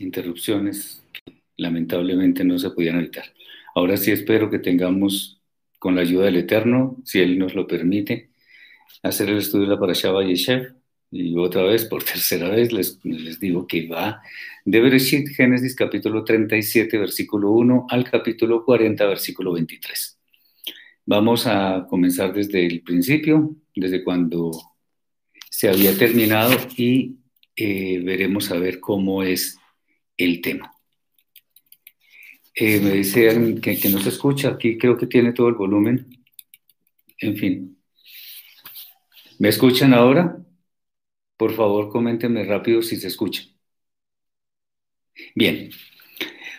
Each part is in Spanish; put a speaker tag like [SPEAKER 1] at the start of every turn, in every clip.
[SPEAKER 1] Interrupciones que lamentablemente no se podían evitar. Ahora sí espero que tengamos, con la ayuda del Eterno, si Él nos lo permite, hacer el estudio de la Parashá Yeshev. Y otra vez, por tercera vez, les, les digo que va de Bereshit, Génesis capítulo 37, versículo 1 al capítulo 40, versículo 23. Vamos a comenzar desde el principio, desde cuando se había terminado y eh, veremos a ver cómo es el tema. Eh, me dicen que, no se escucha, aquí creo que tiene todo el volumen. En fin. ¿Me escuchan ahora? Por favor, coméntenme rápido si se escucha. Bien.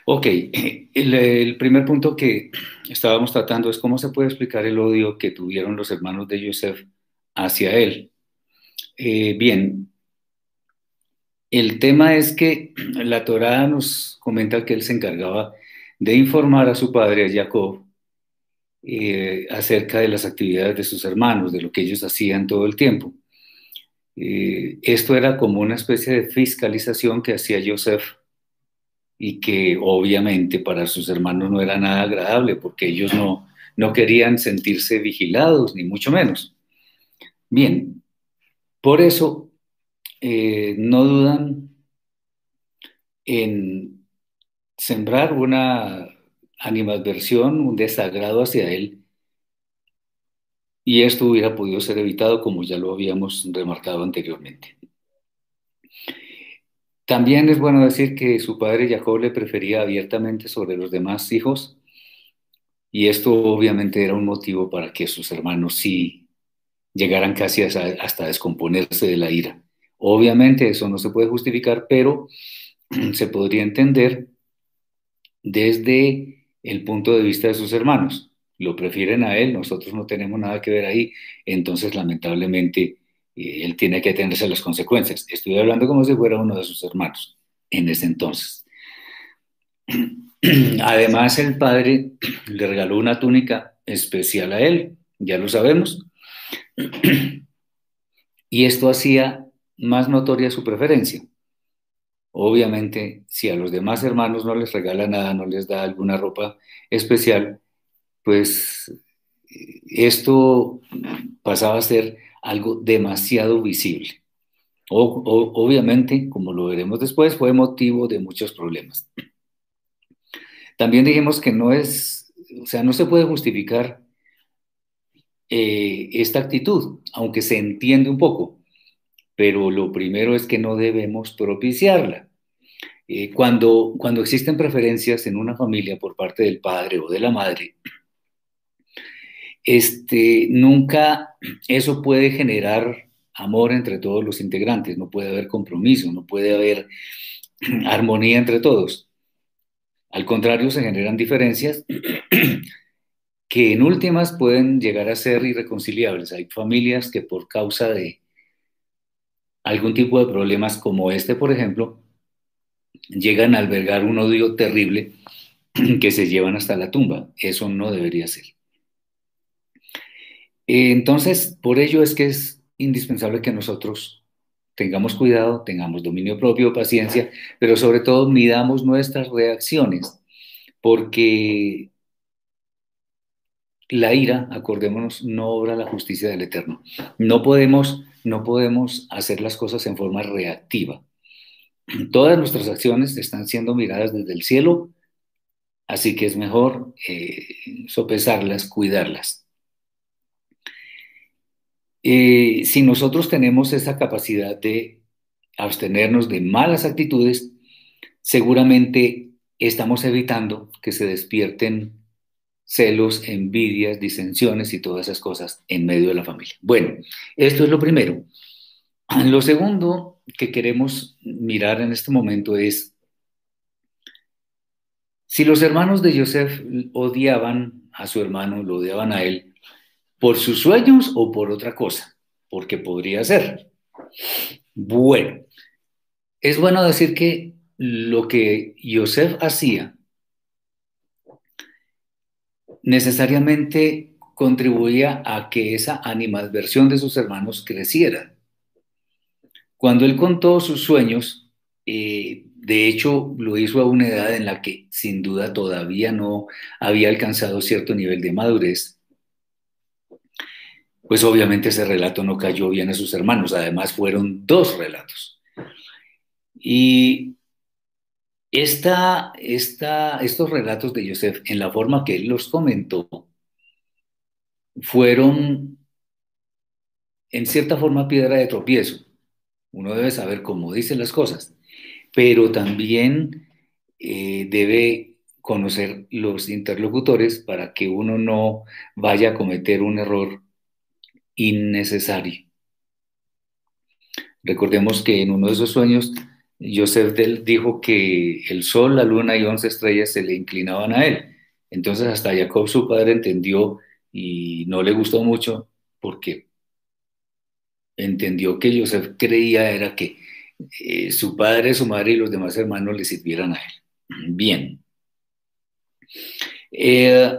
[SPEAKER 1] Ok, el, el, primer punto que estábamos tratando es cómo se puede explicar el odio que tuvieron los hermanos de Joseph hacia él. Eh, bien, el tema es que la Torá nos comenta que él se encargaba de informar a su padre, a Jacob, eh, acerca de las actividades de sus hermanos, de lo que ellos hacían todo el tiempo. Eh, esto era como una especie de fiscalización que hacía Joseph y que obviamente para sus hermanos no era nada agradable porque ellos no, no querían sentirse vigilados, ni mucho menos. Bien, por eso, eh, no dudan en sembrar una animadversión, un desagrado hacia él, y esto hubiera podido ser evitado como ya lo habíamos remarcado anteriormente. También es bueno decir que su padre Jacob le prefería abiertamente sobre los demás hijos, y esto obviamente era un motivo para que sus hermanos sí llegaran casi hasta, descomponerse de la ira. Obviamente eso no se puede justificar, pero se podría entender desde el punto de vista de sus hermanos. Lo prefieren a él, nosotros no tenemos nada que ver ahí, entonces lamentablemente eh, él tiene que atenderse a las consecuencias. Estoy hablando como si fuera uno de sus hermanos en ese entonces. Además, el padre le regaló una túnica especial a él, ya lo sabemos, y esto hacía más notoria su preferencia. Obviamente, si a los demás hermanos no les regala nada, no les da alguna ropa especial, pues esto pasaba a ser algo demasiado visible. obviamente, como lo veremos después, fue motivo de muchos problemas. También dijimos que no es, o sea, no se puede justificar eh, esta actitud, aunque se entiende un poco, pero lo primero es que no debemos propiciarla. Eh, cuando, cuando existen preferencias en una familia por parte del padre o de la madre, este, nunca eso puede generar amor entre todos los integrantes, no puede haber compromiso, no puede haber armonía entre todos. Al contrario, se generan diferencias que en últimas pueden llegar a ser irreconciliables. Hay familias que por causa de algún tipo de problemas como este, por ejemplo, llegan a albergar un odio terrible que se llevan hasta la tumba. Eso no debería ser. Entonces, por ello es que es indispensable que nosotros tengamos cuidado, tengamos dominio propio, paciencia, pero sobre todo midamos nuestras reacciones, porque la ira, acordémonos, no obra la justicia del Eterno. No podemos, no podemos hacer las cosas en forma reactiva. Todas nuestras acciones están siendo miradas desde el cielo, así que es mejor eh, sopesarlas, cuidarlas. Eh, si nosotros tenemos esa capacidad de abstenernos de malas actitudes, seguramente estamos evitando que se despierten celos, envidias, disensiones y todas esas cosas en medio de la familia. Bueno, esto es lo primero. Lo segundo que queremos mirar en este momento es si los hermanos de Joseph odiaban a su hermano, lo odiaban a él, por sus sueños o por otra cosa, porque podría ser. Bueno, es bueno decir que lo que Joseph hacía necesariamente contribuía a que esa animadversión de sus hermanos creciera. Cuando él contó sus sueños, eh, de hecho lo hizo a una edad en la que sin duda todavía no había alcanzado cierto nivel de madurez, pues obviamente ese relato no cayó bien a sus hermanos, además fueron dos relatos. Y esta, estos relatos de Joseph, en la forma que él los comentó, fueron en cierta forma piedra de tropiezo. Uno debe saber cómo dicen las cosas, pero también eh, debe conocer los interlocutores para que uno no vaya a cometer un error innecesario. Recordemos que en uno de esos sueños, Joseph dijo que el sol, la luna y once estrellas se le inclinaban a él. Entonces hasta Jacob, su padre, entendió y no le gustó mucho porque entendió que Joseph creía era que eh, su padre, su madre y los demás hermanos le sirvieran a él. Bien. Eh,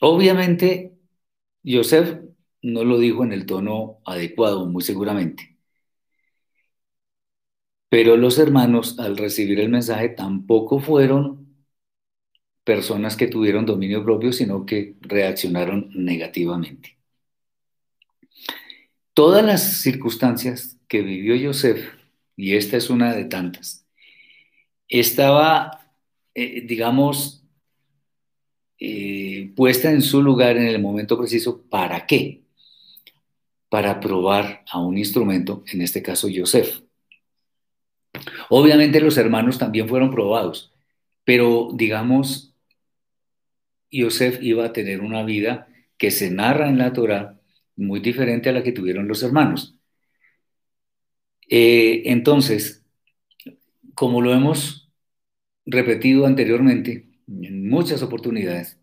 [SPEAKER 1] obviamente, Joseph no lo dijo en el tono adecuado, muy seguramente. Pero los hermanos, al recibir el mensaje, tampoco fueron personas que tuvieron dominio propio, sino que reaccionaron negativamente. Todas las circunstancias que vivió Joseph, y esta es una de tantas, estaba, eh, digamos, eh, puesta en su lugar en el momento preciso. ¿Para qué? Para probar a un instrumento, en este caso Joseph. Obviamente los hermanos también fueron probados, pero digamos, Yosef iba a tener una vida que se narra en la Torah muy diferente a la que tuvieron los hermanos. Eh, entonces, como lo hemos repetido anteriormente en muchas oportunidades,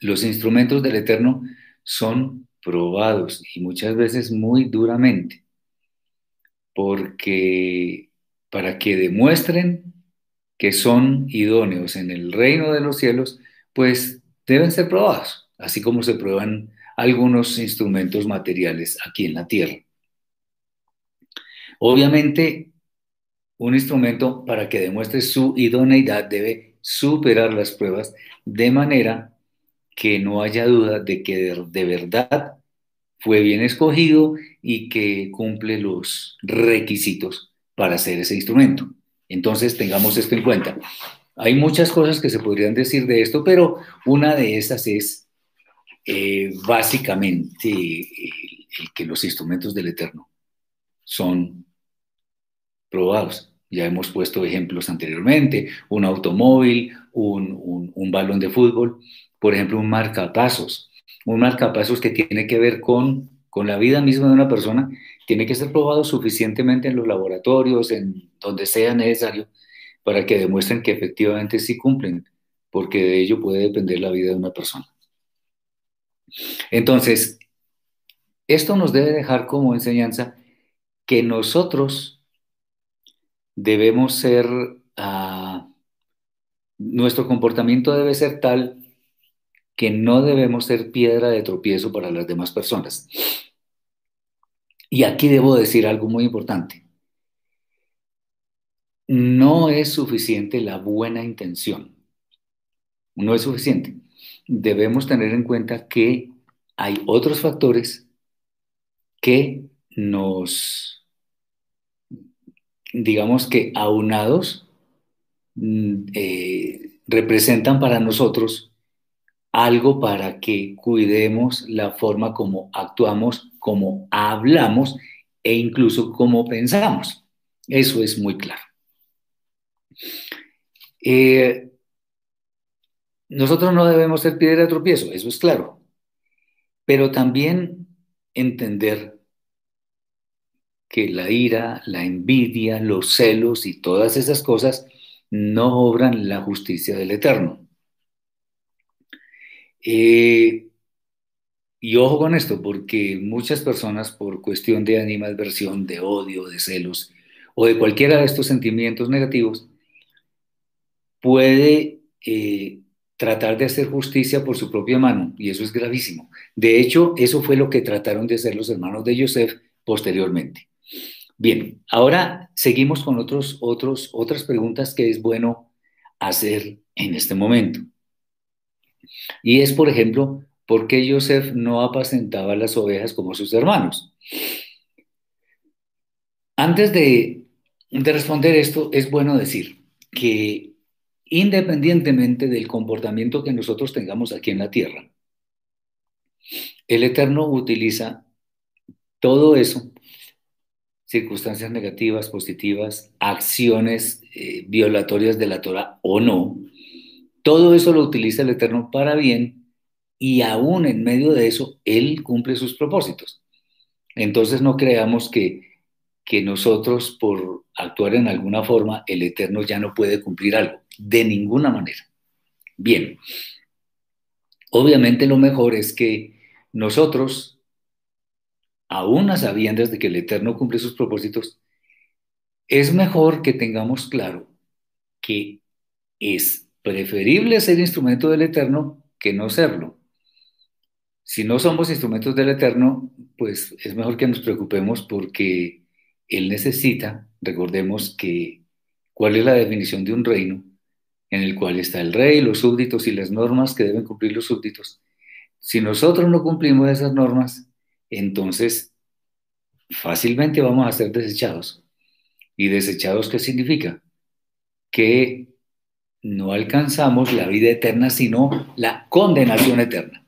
[SPEAKER 1] los instrumentos del Eterno son probados y muchas veces muy duramente, porque para que demuestren que son idóneos en el reino de los cielos, pues deben ser probados, así como se prueban algunos instrumentos materiales aquí en la tierra. Obviamente, un instrumento para que demuestre su idoneidad debe superar las pruebas de manera que no haya duda de que de, verdad fue bien escogido y que cumple los requisitos para hacer ese instrumento. Entonces, tengamos esto en cuenta. Hay muchas cosas que se podrían decir de esto, pero una de esas es eh, básicamente que los instrumentos del Eterno son probados. Ya hemos puesto ejemplos anteriormente, un automóvil, un, un balón de fútbol, por ejemplo, un marcapasos, un marcapasos que tiene que ver con, con la vida misma de una persona, tiene que ser probado suficientemente en los laboratorios, en donde sea necesario, para que demuestren que efectivamente sí cumplen, porque de ello puede depender la vida de una persona. Entonces, esto nos debe dejar como enseñanza que nosotros debemos ser, uh, nuestro comportamiento debe ser tal que no debemos ser piedra de tropiezo para las demás personas. Y aquí debo decir algo muy importante no es suficiente la buena intención. No es suficiente. Debemos tener en cuenta que hay otros factores que nos, digamos que aunados, mm, eh, representan para nosotros algo para que cuidemos la forma como actuamos, como hablamos e incluso como pensamos. Eso es muy claro. Eh, nosotros no debemos ser piedra de tropiezo, eso es claro, pero también entender que la ira, la envidia, los celos y todas esas cosas no obran la justicia del Eterno. Eh, y ojo con esto, porque muchas personas por cuestión de animadversión, de odio, de celos o de cualquiera de estos sentimientos negativos, puede eh, tratar de hacer justicia por su propia mano, y eso es gravísimo. De hecho, eso fue lo que trataron de hacer los hermanos de Joseph posteriormente. Bien, ahora seguimos con otros, otros, otras preguntas que es bueno hacer en este momento. Y es, por ejemplo, ¿por qué Joseph no apacentaba las ovejas como sus hermanos? Antes de, de responder esto, es bueno decir que independientemente del comportamiento que nosotros tengamos aquí en la tierra, el Eterno utiliza todo eso, circunstancias negativas, positivas, acciones eh, violatorias de la Torah o no, todo eso lo utiliza el Eterno para bien y aún en medio de eso, Él cumple sus propósitos. Entonces no creamos que, que nosotros por actuar en alguna forma, el Eterno ya no puede cumplir algo, de ninguna manera. Bien, obviamente lo mejor es que nosotros, aún a sabiendas de que el Eterno cumple sus propósitos, es mejor que tengamos claro que es preferible ser instrumento del Eterno que no serlo. Si no somos instrumentos del Eterno, pues es mejor que nos preocupemos porque Él necesita, recordemos que, ¿cuál es la definición de un reino? En el cual está el rey, los súbditos y las normas que deben cumplir los súbditos. Si nosotros no cumplimos esas normas, entonces fácilmente vamos a ser desechados. ¿Y desechados qué significa? Que no alcanzamos la vida eterna, sino la condenación eterna.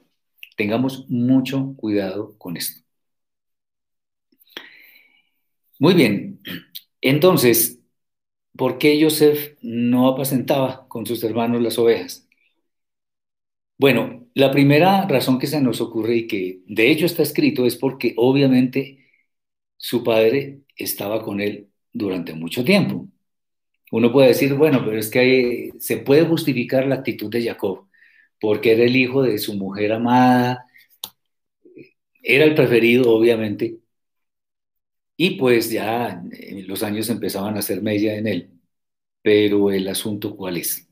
[SPEAKER 1] Tengamos mucho cuidado con esto. Muy bien, entonces, ¿por qué Joseph no apacentaba con sus hermanos las ovejas? Bueno, la primera razón que se nos ocurre y que de hecho está escrito es porque obviamente su padre estaba con él durante mucho tiempo. Uno puede decir, bueno, pero es que se puede justificar la actitud de Jacob, porque era el hijo de su mujer amada, era el preferido, obviamente, y pues ya los años empezaban a hacer mella en él. Pero el asunto, ¿cuál es?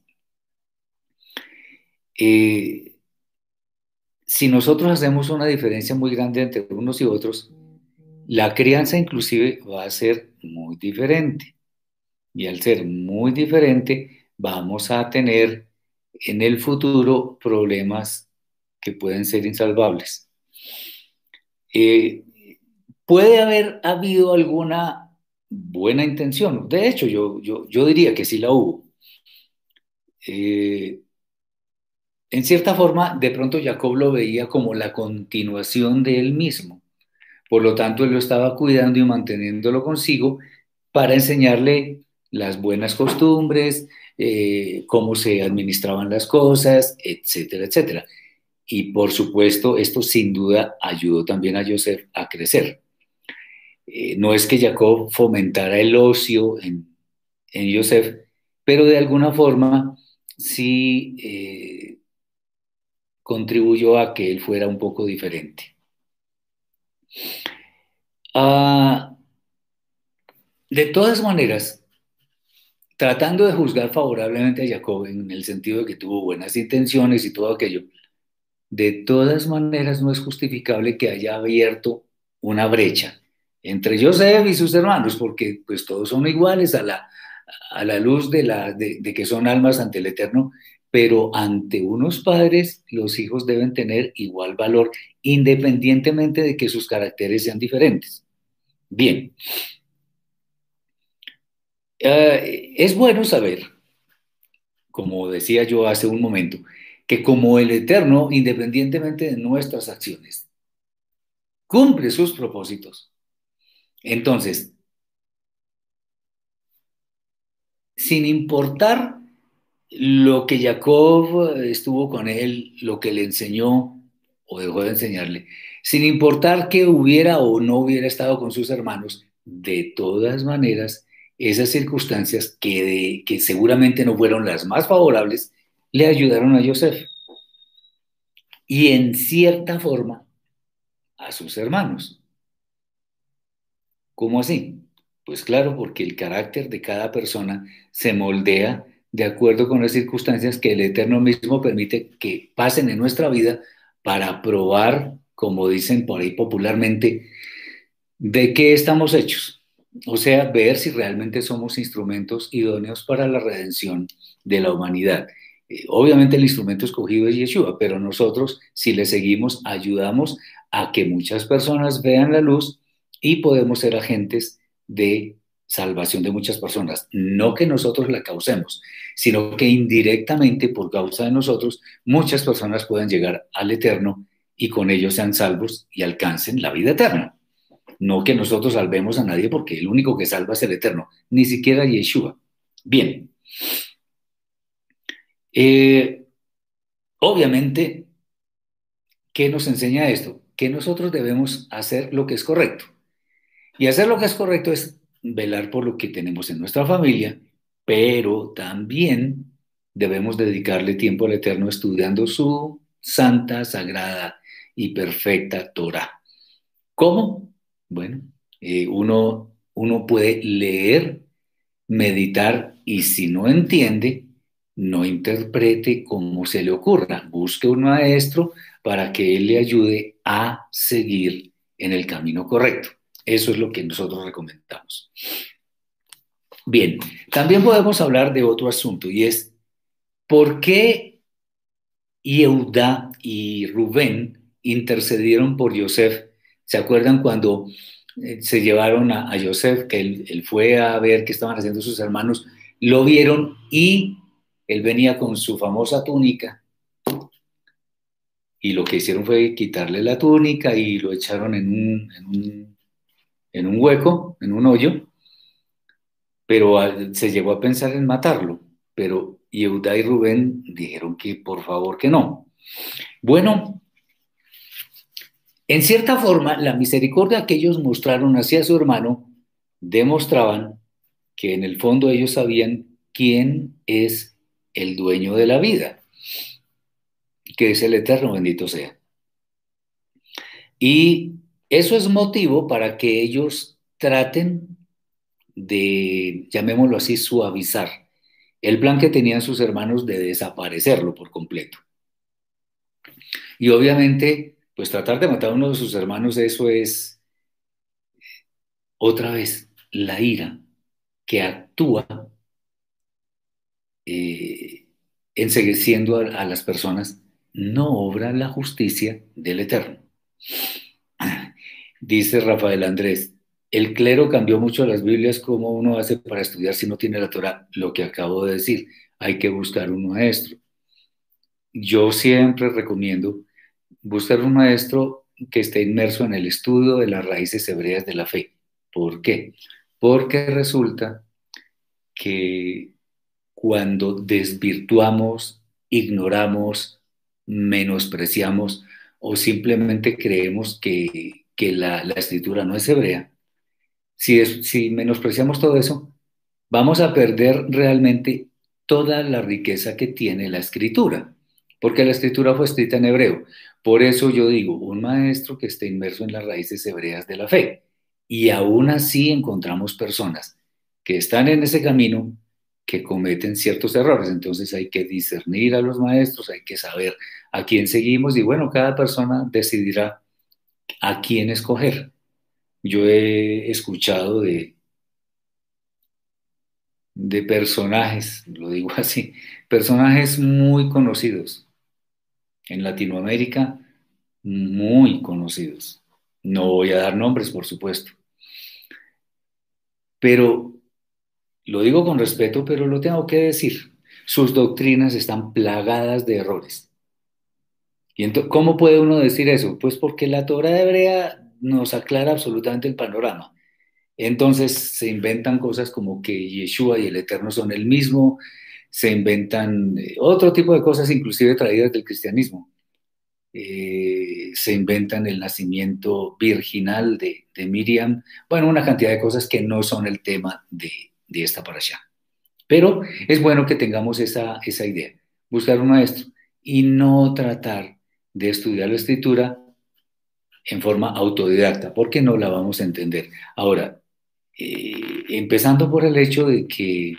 [SPEAKER 1] Eh, si nosotros hacemos una diferencia muy grande entre unos y otros, la crianza inclusive va a ser muy diferente. Y al ser muy diferente, vamos a tener en el futuro problemas que pueden ser insalvables. Eh, puede haber habido alguna buena intención. De hecho, yo, yo, diría que sí la hubo. Eh, en cierta forma, de pronto Jacob lo veía como la continuación de él mismo. Por lo tanto, él lo estaba cuidando y manteniéndolo consigo para enseñarle las buenas costumbres, eh, cómo se administraban las cosas, etcétera, etcétera. Y por supuesto, esto sin duda ayudó también a Joseph a crecer. Eh, no es que Jacob fomentara el ocio en, en pero de alguna forma sí eh, contribuyó a que él fuera un poco diferente. Ah, de todas maneras, tratando de juzgar favorablemente a Jacob en el sentido de que tuvo buenas intenciones y todo aquello, de todas maneras no es justificable que haya abierto una brecha entre Joseph y sus hermanos, porque pues todos son iguales a la, a la luz de, la, de que son almas ante el Eterno pero ante unos padres los hijos deben tener igual valor independientemente de que sus caracteres sean diferentes. Bien, eh, es bueno saber, como decía yo hace un momento, que como el Eterno, independientemente de nuestras acciones, cumple sus propósitos. Entonces, sin importar lo que Jacob estuvo con él, lo que le enseñó o dejó de enseñarle, sin importar que hubiera o no hubiera estado con sus hermanos, de todas maneras, esas circunstancias que, seguramente no fueron las más favorables, le ayudaron a Joseph. Y en cierta forma, a sus hermanos. ¿Cómo así? Pues claro, porque el carácter de cada persona se moldea de acuerdo con las circunstancias que el Eterno mismo permite que pasen en nuestra vida para probar, como dicen por ahí popularmente, de qué estamos hechos. O sea, ver si realmente somos instrumentos idóneos para la redención de la humanidad. Eh, obviamente el instrumento escogido es Yeshua, pero nosotros, si le seguimos, ayudamos a que muchas personas vean la luz y podemos ser agentes de salvación de muchas personas. No que nosotros la causemos, sino que indirectamente, por causa de nosotros, muchas personas puedan llegar al eterno y con ellos sean salvos y alcancen la vida eterna. No que nosotros salvemos a nadie porque el único que salva es el eterno, ni siquiera Yeshua. Bien. Eh, obviamente, ¿qué nos enseña esto? Que nosotros debemos hacer lo que es correcto. Y hacer lo que es correcto es velar por lo que tenemos en nuestra familia, pero también debemos dedicarle tiempo al Eterno estudiando su santa, sagrada y perfecta Torah. ¿Cómo? Bueno, eh, uno, uno puede leer, meditar y si no entiende, no interprete como se le ocurra. Busque un maestro para que él le ayude a seguir en el camino correcto. Eso es lo que nosotros recomendamos. Bien, también podemos hablar de otro asunto y es por qué Yehuda y Rubén intercedieron por Yosef. ¿Se acuerdan cuando eh, se llevaron a, a que él, fue a ver qué estaban haciendo sus hermanos? Lo vieron y él venía con su famosa túnica y lo que hicieron fue quitarle la túnica y lo echaron en un hueco, en un hoyo, pero se llegó a pensar en matarlo, pero Yehuda y Rubén dijeron que por favor que no. Bueno, en cierta forma, la misericordia que ellos mostraron hacia su hermano demostraban que en el fondo ellos sabían quién es el dueño de la vida, que es el Eterno, bendito sea. Y eso es motivo para que ellos traten de, llamémoslo así, suavizar el plan que tenían sus hermanos de desaparecerlo por completo. Y obviamente, pues tratar de matar a uno de sus hermanos, eso es otra vez la ira que actúa eh, a, a las personas, no obra la justicia del Eterno. Dice Rafael Andrés, el clero cambió mucho las Biblias, ¿cómo uno hace para estudiar si no tiene la Torah? Lo que acabo de decir, hay que buscar un maestro. Yo siempre recomiendo buscar un maestro que esté inmerso en el estudio de las raíces hebreas de la fe. ¿Por qué? Porque resulta que cuando desvirtuamos, ignoramos, menospreciamos o simplemente creemos que, la, escritura no es hebrea, si, si menospreciamos todo eso, vamos a perder realmente toda la riqueza que tiene la escritura, porque la escritura fue escrita en hebreo. Por eso yo digo, un maestro que esté inmerso en las raíces hebreas de la fe. Y aún así encontramos personas que están en ese camino que cometen ciertos errores. Entonces hay que discernir a los maestros, hay que saber a quién seguimos y bueno, cada persona decidirá a quién escoger. Yo he escuchado de, de personajes, lo digo así, personajes muy conocidos en Latinoamérica, muy conocidos. No voy a dar nombres, por supuesto. Pero lo digo con respeto, pero lo tengo que decir. Sus doctrinas están plagadas de errores. ¿Y cómo puede uno decir eso? Pues porque la Torah hebrea nos aclara absolutamente el panorama. Entonces se inventan cosas como que Yeshua y el Eterno son el mismo, se inventan eh, otro tipo de cosas, inclusive traídas del cristianismo. Eh, se inventan el nacimiento virginal de, de Miriam, bueno, una cantidad de cosas que no son el tema de, de esta para allá. Pero es bueno que tengamos esa, esa idea, buscar un maestro y no tratar de estudiar la escritura en forma autodidacta, porque no la vamos a entender. Ahora, eh, empezando por el hecho de que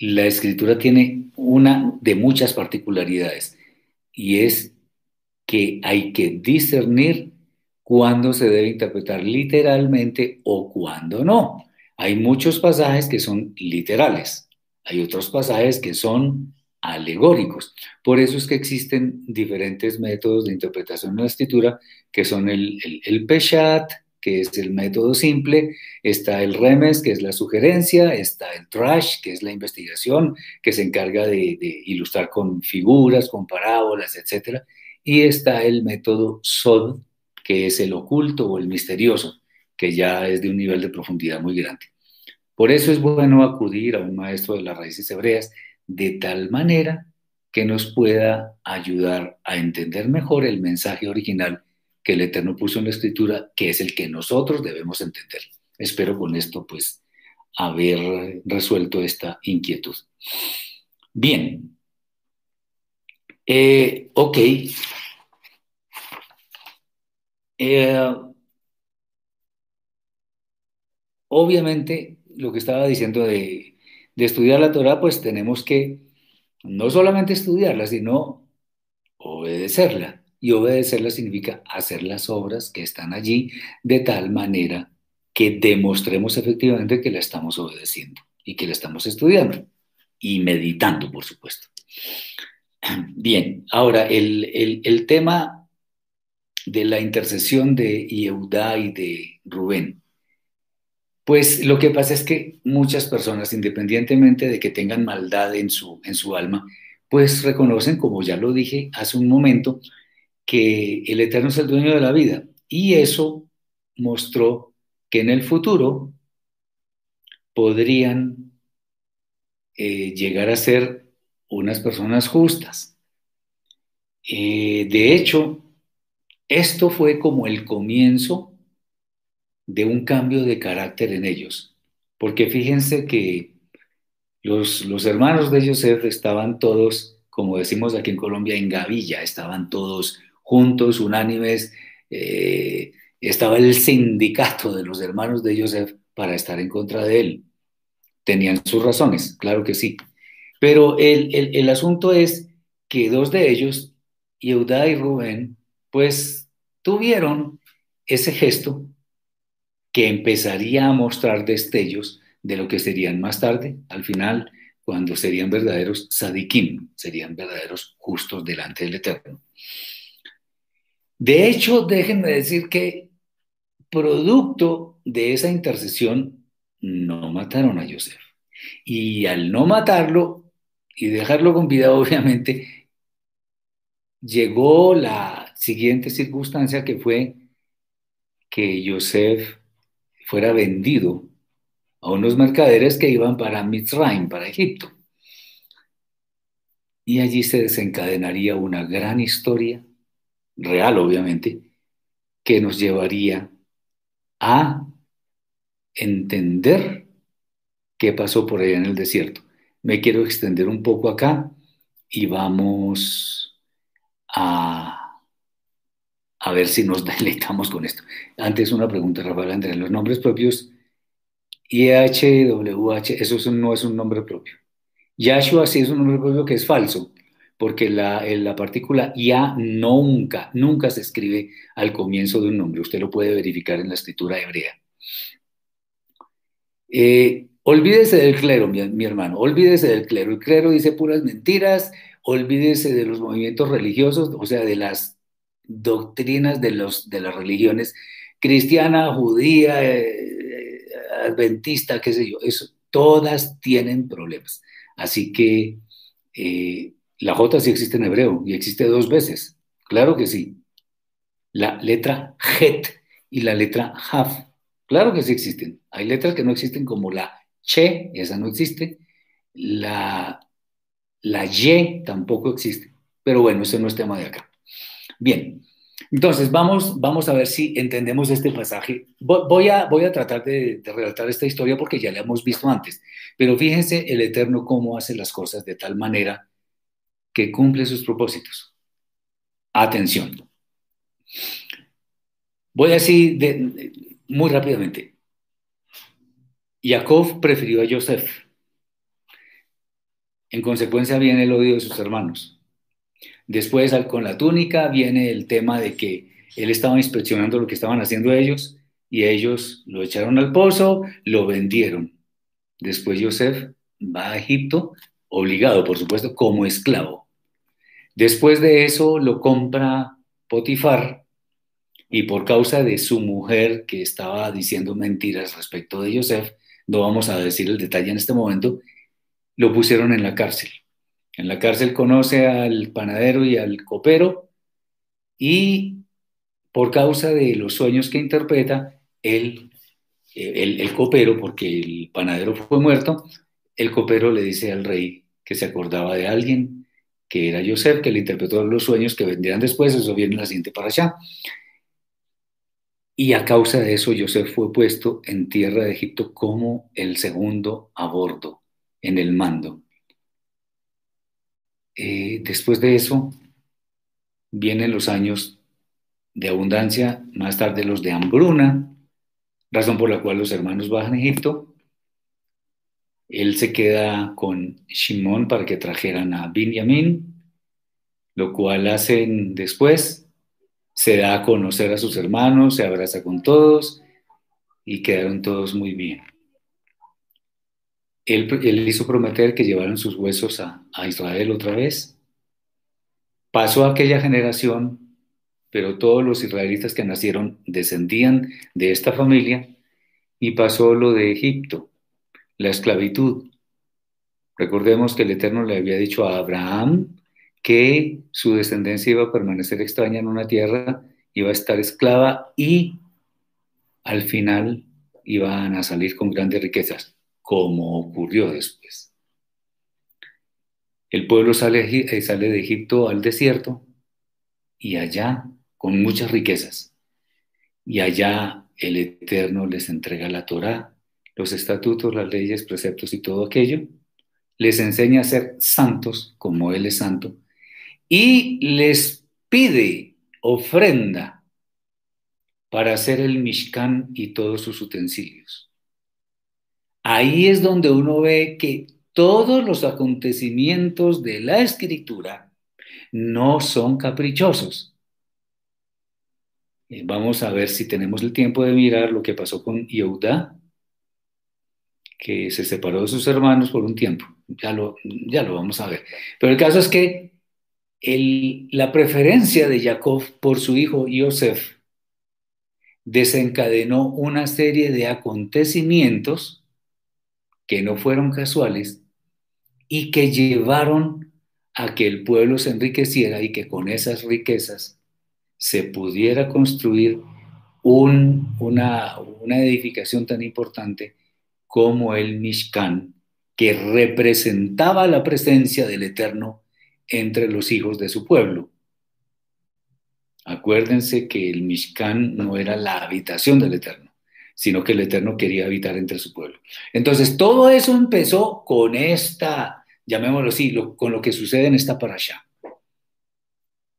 [SPEAKER 1] la escritura tiene una de muchas particularidades y es que hay que discernir cuándo se debe interpretar literalmente o cuándo no. Hay muchos pasajes que son literales, hay otros pasajes que son alegóricos. Por eso es que existen diferentes métodos de interpretación de la escritura, que son el, el, Peshat, que es el método simple, está el Remes, que es la sugerencia, está el Trash, que es la investigación, que se encarga de, ilustrar con figuras, con parábolas, etc. Y está el método Sod, que es el oculto o el misterioso, que ya es de un nivel de profundidad muy grande. Por eso es bueno acudir a un maestro de las raíces hebreas de tal manera que nos pueda ayudar a entender mejor el mensaje original que el Eterno puso en la Escritura, que es el que nosotros debemos entender. Espero con esto, pues, haber resuelto esta inquietud. Bien. Eh, ok. Eh, obviamente, lo que estaba diciendo de de estudiar la Torah, pues tenemos que no solamente estudiarla, sino obedecerla. Y obedecerla significa hacer las obras que están allí de tal manera que demostremos efectivamente que la estamos obedeciendo y que la estamos estudiando y meditando, por supuesto. Bien, ahora el, el tema de la intercesión de Yehudá y de Rubén. Pues lo que pasa es que muchas personas, independientemente de que tengan maldad en su, en su alma, pues reconocen, como ya lo dije hace un momento, que el Eterno es el dueño de la vida. Y eso mostró que en el futuro podrían eh, llegar a ser unas personas justas. Eh, de hecho, esto fue como el comienzo de un cambio de carácter en ellos. Porque fíjense que los, los hermanos de Joseph estaban todos, como decimos aquí en Colombia, en gavilla, estaban todos juntos, unánimes. Eh, estaba el sindicato de los hermanos de Joseph para estar en contra de él. Tenían sus razones, claro que sí. Pero el, el, el asunto es que dos de ellos, Yehuda y Rubén, pues tuvieron ese gesto que empezaría a mostrar destellos de lo que serían más tarde, al final, cuando serían verdaderos sadikim, serían verdaderos justos delante del Eterno. De hecho, déjenme decir que producto de esa intercesión no mataron a Joseph. Y al no matarlo y dejarlo con vida, obviamente, llegó la siguiente circunstancia que fue que Joseph fuera vendido a unos mercaderes que iban para Mitzrayim, para Egipto. Y allí se desencadenaría una gran historia, real obviamente, que nos llevaría a entender qué pasó por allá en el desierto. Me quiero extender un poco acá y vamos a a ver si nos deleitamos con esto. Antes una pregunta, Rafael Andrés. Los nombres propios IHWH, eso no es un nombre propio. Yahshua sí es un nombre propio que es falso, porque la, la partícula ya nunca, nunca se escribe al comienzo de un nombre. Usted lo puede verificar en la escritura hebrea. Eh, olvídese del clero, mi, hermano, olvídese del clero. El clero dice puras mentiras, olvídese de los movimientos religiosos, o sea, de las doctrinas de, los, de las religiones cristiana, judía, eh, adventista, qué sé yo, eso, todas tienen problemas. Así que eh, la J sí existe en hebreo y existe dos veces, claro que sí. La letra Het y la letra Haf, claro que sí existen. Hay letras que no existen como la Che, esa no existe. La, la Y tampoco existe. Pero bueno, ese no es tema de acá. Bien, entonces vamos, vamos a ver si entendemos este pasaje. Voy a, voy a tratar de, de relatar esta historia porque ya la hemos visto antes, pero fíjense el Eterno cómo hace las cosas de tal manera que cumple sus propósitos. Atención. Voy así muy rápidamente. Jacob prefirió a Joseph. En consecuencia viene el odio de sus hermanos. Después, con la túnica, viene el tema de que él estaba inspeccionando lo que estaban haciendo ellos y ellos lo echaron al pozo, lo vendieron. Después Joseph va a Egipto, obligado, por supuesto, como esclavo. Después de eso lo compra Potifar y por causa de su mujer que estaba diciendo mentiras respecto de Joseph, no vamos a decir el detalle en este momento, lo pusieron en la cárcel. En la cárcel conoce al panadero y al copero y por causa de los sueños que interpreta, él, el, el copero, porque el panadero fue muerto, el copero le dice al rey que se acordaba de alguien, que era Joseph, que le interpretó los sueños que vendrían después, eso viene en la siguiente para allá. Y a causa de eso, Joseph fue puesto en tierra de Egipto como el segundo a bordo, en el mando. Eh, después de eso, vienen los años de abundancia, más tarde los de hambruna, razón por la cual los hermanos bajan a Egipto. Él se queda con Shimón para que trajeran a Binyamin, lo cual hacen después, se da a conocer a sus hermanos, se abraza con todos y quedaron todos muy bien. Él, hizo prometer que llevaran sus huesos a, a Israel otra vez. Pasó aquella generación, pero todos los israelitas que nacieron descendían de esta familia y pasó lo de Egipto, la esclavitud. Recordemos que el Eterno le había dicho a Abraham que su descendencia iba a permanecer extraña en una tierra, iba a estar esclava y al final iban a salir con grandes riquezas como ocurrió después. El pueblo sale, eh, sale de Egipto al desierto y allá con muchas riquezas. Y allá el Eterno les entrega la Torá, los estatutos, las leyes, preceptos y todo aquello. Les enseña a ser santos como Él es santo. Y les pide ofrenda para hacer el Mishkan y todos sus utensilios. Ahí es donde uno ve que todos los acontecimientos de la escritura no son caprichosos. Eh, vamos a ver si tenemos el tiempo de mirar lo que pasó con Yehuda, que se separó de sus hermanos por un tiempo. Ya lo, ya lo vamos a ver. Pero el caso es que la preferencia de Jacob por su hijo Yosef desencadenó una serie de acontecimientos que no fueron casuales y que llevaron a que el pueblo se enriqueciera y que con esas riquezas se pudiera construir una, una edificación tan importante como el Mishkan, que representaba la presencia del Eterno entre los hijos de su pueblo. Acuérdense que el Mishkan no era la habitación del Eterno sino que el Eterno quería habitar entre su pueblo. Entonces, todo eso empezó con esta, llamémoslo así, con lo que sucede en esta parasha.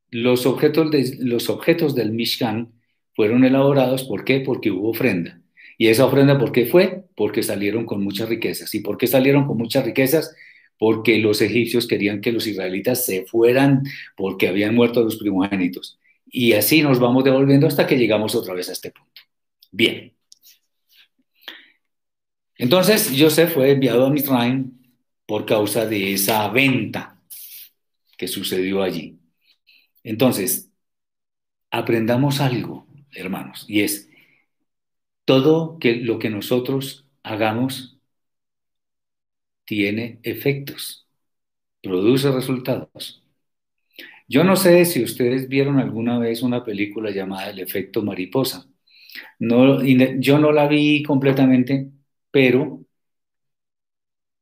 [SPEAKER 1] Los objetos, de, los objetos del Mishkan fueron elaborados, ¿por qué? Porque hubo ofrenda. ¿Y esa ofrenda por qué fue? Porque salieron con muchas riquezas. ¿Y por qué salieron con muchas riquezas? Porque los egipcios querían que los israelitas se fueran porque habían muerto los primogénitos. Y así nos vamos devolviendo hasta que llegamos otra vez a este punto. Bien. Entonces Joseph fue enviado a Misraim por causa de esa venta que sucedió allí. Entonces, aprendamos algo, hermanos, y es todo lo que nosotros hagamos tiene efectos, produce resultados. Yo no sé si ustedes vieron alguna vez una película llamada El efecto mariposa. No, yo no la vi completamente, pero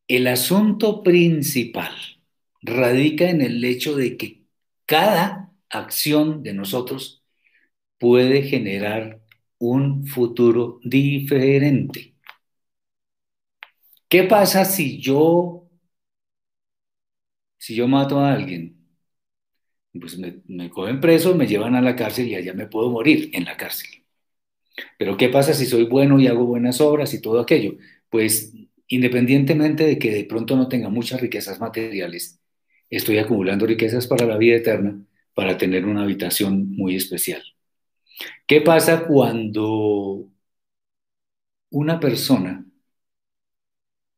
[SPEAKER 1] el asunto principal radica en el hecho de que cada acción de nosotros puede generar un futuro diferente. ¿Qué pasa si yo, si yo mato a alguien? Pues me, me cogen preso, me llevan a la cárcel y allá me puedo morir en la cárcel. Pero ¿qué pasa si soy bueno y hago buenas obras y todo aquello? Pues independientemente de que de pronto no tenga muchas riquezas materiales, estoy acumulando riquezas para la vida eterna, para tener una habitación muy especial. ¿Qué pasa cuando una persona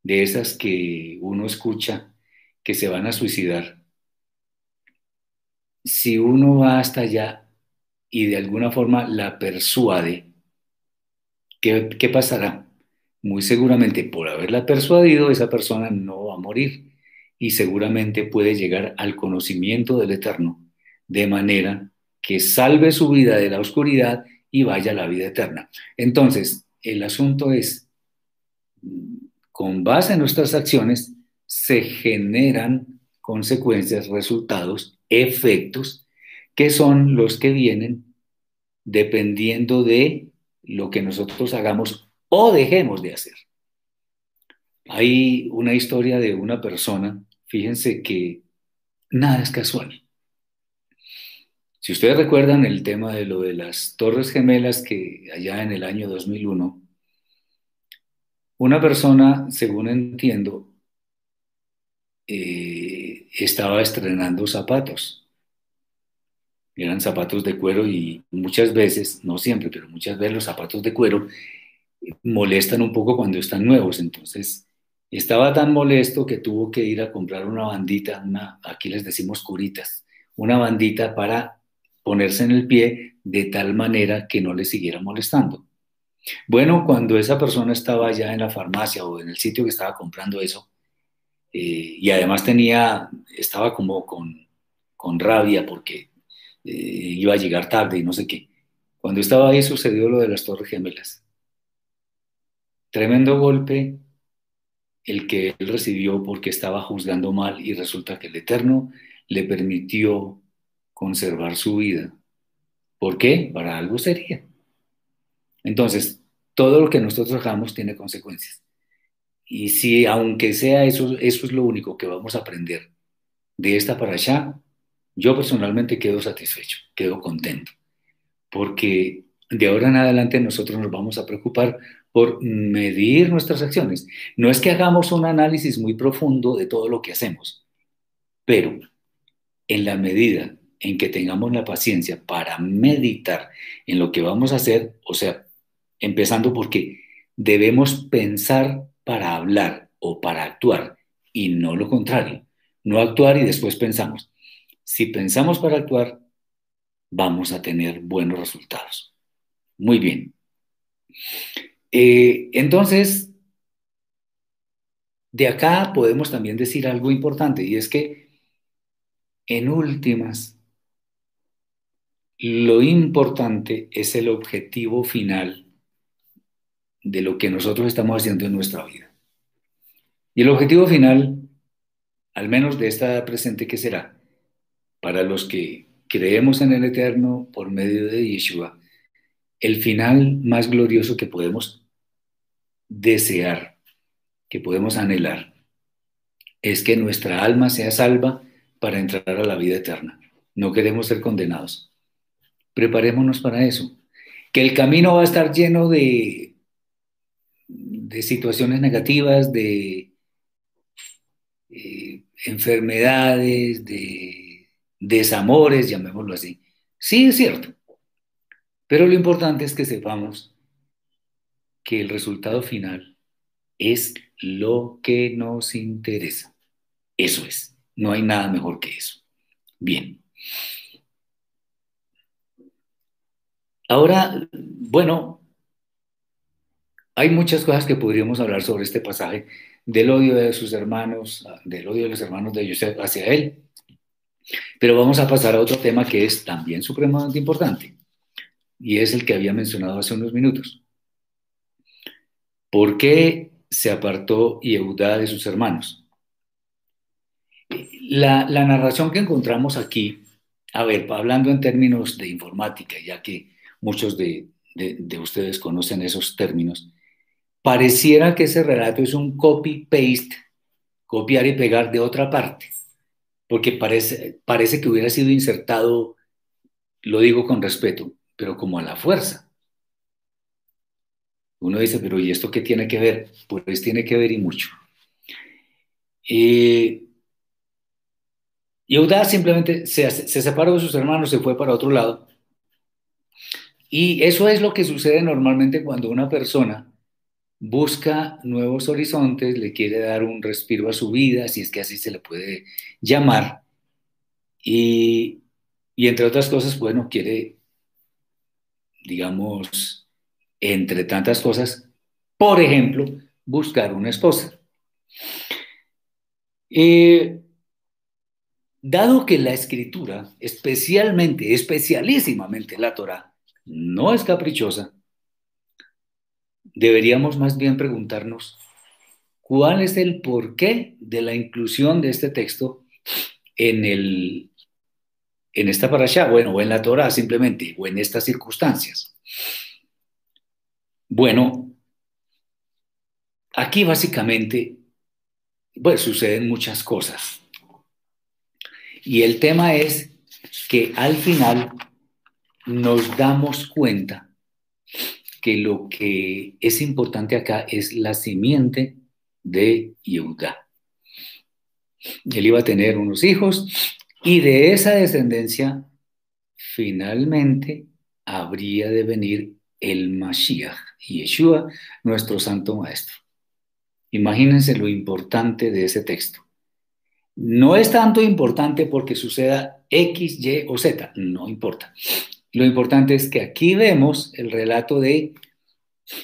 [SPEAKER 1] de esas que uno escucha que se van a suicidar, si uno va hasta allá y de alguna forma la persuade, ¿qué, qué pasará? Muy seguramente por haberla persuadido, esa persona no va a morir y seguramente puede llegar al conocimiento del Eterno, de manera que salve su vida de la oscuridad y vaya a la vida eterna. Entonces, el asunto es, con base en nuestras acciones, se generan consecuencias, resultados, efectos, que son los que vienen dependiendo de lo que nosotros hagamos o dejemos de hacer. Hay una historia de una persona, fíjense que nada es casual. Si ustedes recuerdan el tema de lo de las Torres Gemelas que allá en el año 2001, una persona, según entiendo, eh, estaba estrenando zapatos. Eran zapatos de cuero y muchas veces, no siempre, pero muchas veces los zapatos de cuero molestan un poco cuando están nuevos. Entonces, estaba tan molesto que tuvo que ir a comprar una bandita, aquí les decimos curitas, una bandita para ponerse en el pie de tal manera que no le siguiera molestando. Bueno, cuando esa persona estaba ya en la farmacia o en el sitio que estaba comprando eso, eh, y además tenía, estaba como con, con rabia porque eh, iba a llegar tarde y no sé qué. Cuando estaba ahí sucedió lo de las Torres Gemelas. Tremendo golpe el que él recibió porque estaba juzgando mal y resulta que el Eterno le permitió conservar su vida. ¿Por qué? Para algo sería. Entonces, todo lo que nosotros hagamos tiene consecuencias. Y si, aunque sea eso, eso es lo único que vamos a aprender de esta para allá, yo personalmente quedo satisfecho, quedo contento, porque de ahora en adelante nosotros nos vamos a preocupar por medir nuestras acciones. No es que hagamos un análisis muy profundo de todo lo que hacemos, pero en la medida en que tengamos la paciencia para meditar en lo que vamos a hacer, o sea, empezando porque debemos pensar para hablar o para actuar y no lo contrario, no actuar y después pensamos. Si pensamos para actuar, vamos a tener buenos resultados. Muy bien. Eh, entonces, de acá podemos también decir algo importante y es que en últimas, lo importante es el objetivo final de lo que nosotros estamos haciendo en nuestra vida. Y el objetivo final, al menos de esta presente, ¿qué será? Para los que creemos en el Eterno por medio de Yeshua, el final más glorioso que podemos desear, que podemos anhelar, es que nuestra alma sea salva para entrar a la vida eterna. No queremos ser condenados. Preparémonos para eso. Que el camino va a estar lleno de, de situaciones negativas, de eh, enfermedades, de desamores, llamémoslo así. Sí, es cierto. Pero lo importante es que sepamos que el resultado final es lo que nos interesa. Eso es. No hay nada mejor que eso. Bien. Ahora, bueno, hay muchas cosas que podríamos hablar sobre este pasaje del odio de sus hermanos, del odio de los hermanos de Joseph hacia él. Pero vamos a pasar a otro tema que es también supremamente importante, y es el que había mencionado hace unos minutos. ¿Por qué se apartó Yehudá de sus hermanos? La, la narración que encontramos aquí, a ver, hablando en términos de informática, ya que muchos de, ustedes conocen esos términos, pareciera que ese relato es un copy-paste, copiar y pegar de otra parte, porque parece, parece que hubiera sido insertado, lo digo con respeto, pero como a la fuerza. Uno dice, pero ¿y esto qué tiene que ver? Pues tiene que ver y mucho. Eh, Yehuda simplemente se, se separó de sus hermanos, se fue para otro lado Y eso es lo que sucede normalmente cuando una persona busca nuevos horizontes, le quiere dar un respiro a su vida, si es que así se le puede llamar, y, entre otras cosas, bueno, quiere, digamos, entre tantas cosas, por ejemplo, buscar una esposa. Eh, dado que la escritura, especialmente, especialísimamente la Torah, no es caprichosa, deberíamos más bien preguntarnos cuál es el porqué de la inclusión de este texto en, el, en esta parasha, bueno, o en la Torah simplemente, o en estas circunstancias. Bueno, aquí básicamente, pues suceden muchas cosas. Y el tema es que al final nos damos cuenta que lo que es importante acá es la simiente de Yehuda. Él iba a tener unos hijos y de esa descendencia finalmente habría de venir el Mashiach, Yeshua, nuestro santo maestro. Imagínense lo importante de ese texto. No es tanto importante porque suceda X, Y o Z, no importa. Lo importante es que aquí vemos el relato de,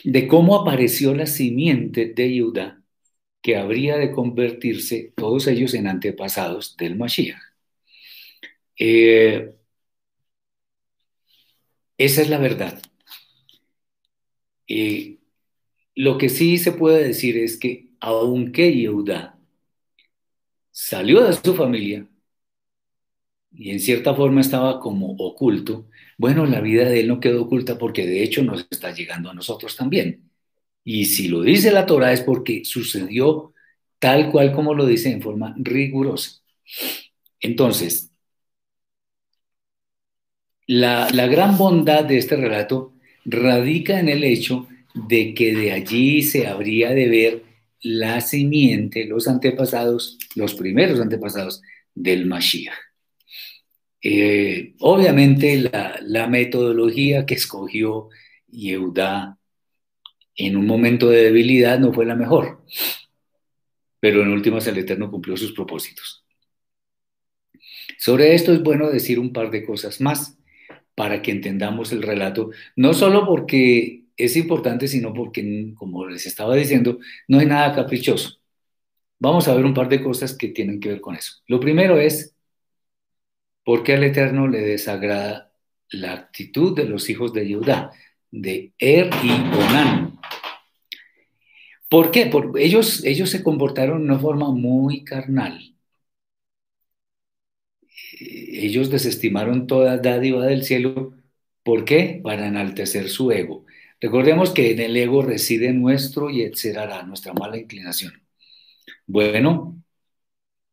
[SPEAKER 1] de cómo apareció la simiente de Judá, que habría de convertirse todos ellos en antepasados del Mashiach. Eh, esa es la verdad. Eh, lo que sí se puede decir es que aunque Yehuda salió de su familia y en cierta forma estaba como oculto, bueno, la vida de él no quedó oculta porque de hecho nos está llegando a nosotros también. Y si lo dice la Torah es porque sucedió tal cual como lo dice en forma rigurosa. Entonces, la, la gran bondad de este relato radica en el hecho de que de allí se habría de ver la simiente, los antepasados, los primeros antepasados del Mashiach. Eh, obviamente la, metodología que escogió Yehuda en un momento de debilidad no fue la mejor, pero en últimas el Eterno cumplió sus propósitos. Sobre esto es bueno decir un par de cosas más para que entendamos el relato, no solo porque es importante, sino porque, como les estaba diciendo, no hay nada caprichoso. Vamos a ver un par de cosas que tienen que ver con eso. Lo primero es, ¿por qué al Eterno le desagrada la actitud de los hijos de Judá, de Er y Onán? ¿Por qué? Porque ellos, ellos se comportaron de una forma muy carnal ellos desestimaron toda dádiva del cielo. ¿Por qué? Para enaltecer su ego. Recordemos que en el ego reside nuestro y etcétera, nuestra mala inclinación. Bueno,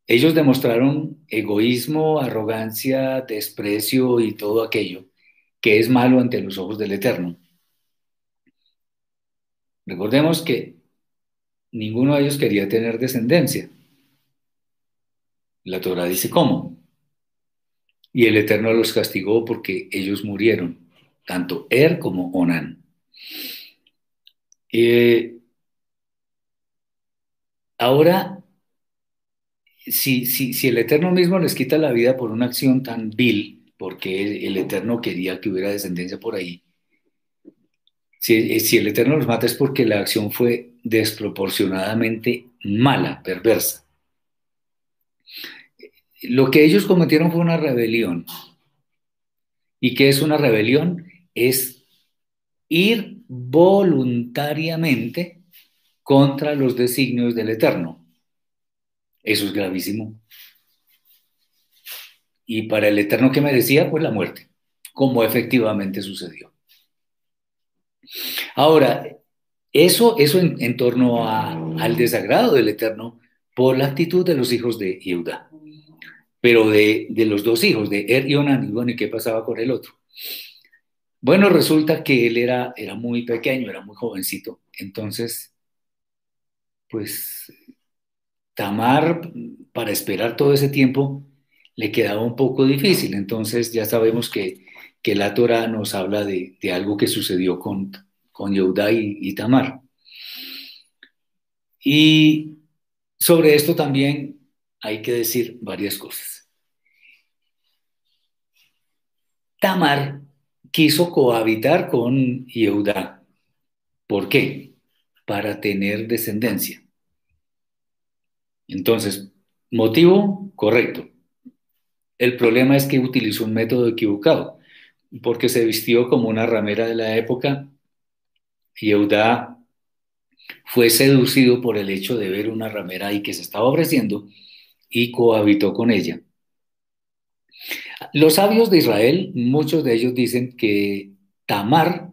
[SPEAKER 1] ellos demostraron egoísmo, arrogancia, desprecio y todo aquello que es malo ante los ojos del Eterno. Recordemos que ninguno de ellos quería tener descendencia. La Torah dice cómo y el Eterno los castigó porque ellos murieron, tanto Er como Onán. Eh, ahora, si, si, el Eterno mismo les quita la vida por una acción tan vil, porque el, Eterno quería que hubiera descendencia por ahí, si, si el Eterno los mata es porque la acción fue desproporcionadamente mala, perversa lo que ellos cometieron fue una rebelión. ¿Y qué es una rebelión? Es ir voluntariamente contra los designios del Eterno. Eso es gravísimo. Y para el Eterno que merecía, pues la muerte, como efectivamente sucedió. Ahora, eso, eso en, torno al desagrado del Eterno por la actitud de los hijos de Judá pero de, los dos hijos, de Er y Onan, y bueno, ¿y qué pasaba con el otro? Bueno, resulta que él era, era muy pequeño, era muy jovencito, entonces, pues, Tamar, para esperar todo ese tiempo, le quedaba un poco difícil, entonces ya sabemos que,
[SPEAKER 2] que la Torah nos habla de, algo que sucedió con, con Yehudá y, Tamar. Y sobre esto también hay que decir varias cosas. Tamar quiso cohabitar con Yehudá. ¿Por qué? Para tener descendencia. Entonces, motivo correcto. El problema es que utilizó un método equivocado, porque se vistió como una ramera de la época y Eudá fue seducido por el hecho de ver una ramera ahí que se estaba ofreciendo y cohabitó con ella. Los sabios de Israel, muchos de ellos dicen que Tamar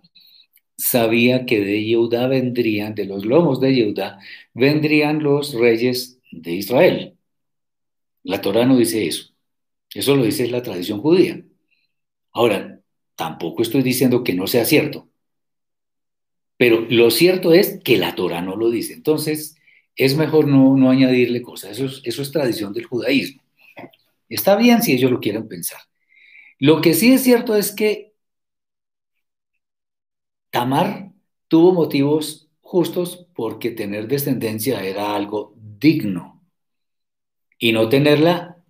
[SPEAKER 2] sabía que de Yehudá vendrían, de los lomos de Yehudá, vendrían los reyes de Israel. La Torah no dice eso. Eso lo dice la tradición judía. Ahora, tampoco estoy diciendo que no sea cierto. Pero lo cierto es que la Torah no lo dice. Entonces, es mejor no, añadirle cosas. Eso es, eso es tradición del judaísmo. Está bien si ellos lo quieren pensar. Lo que sí es cierto es que Tamar tuvo motivos justos porque tener descendencia era algo digno y no tenerla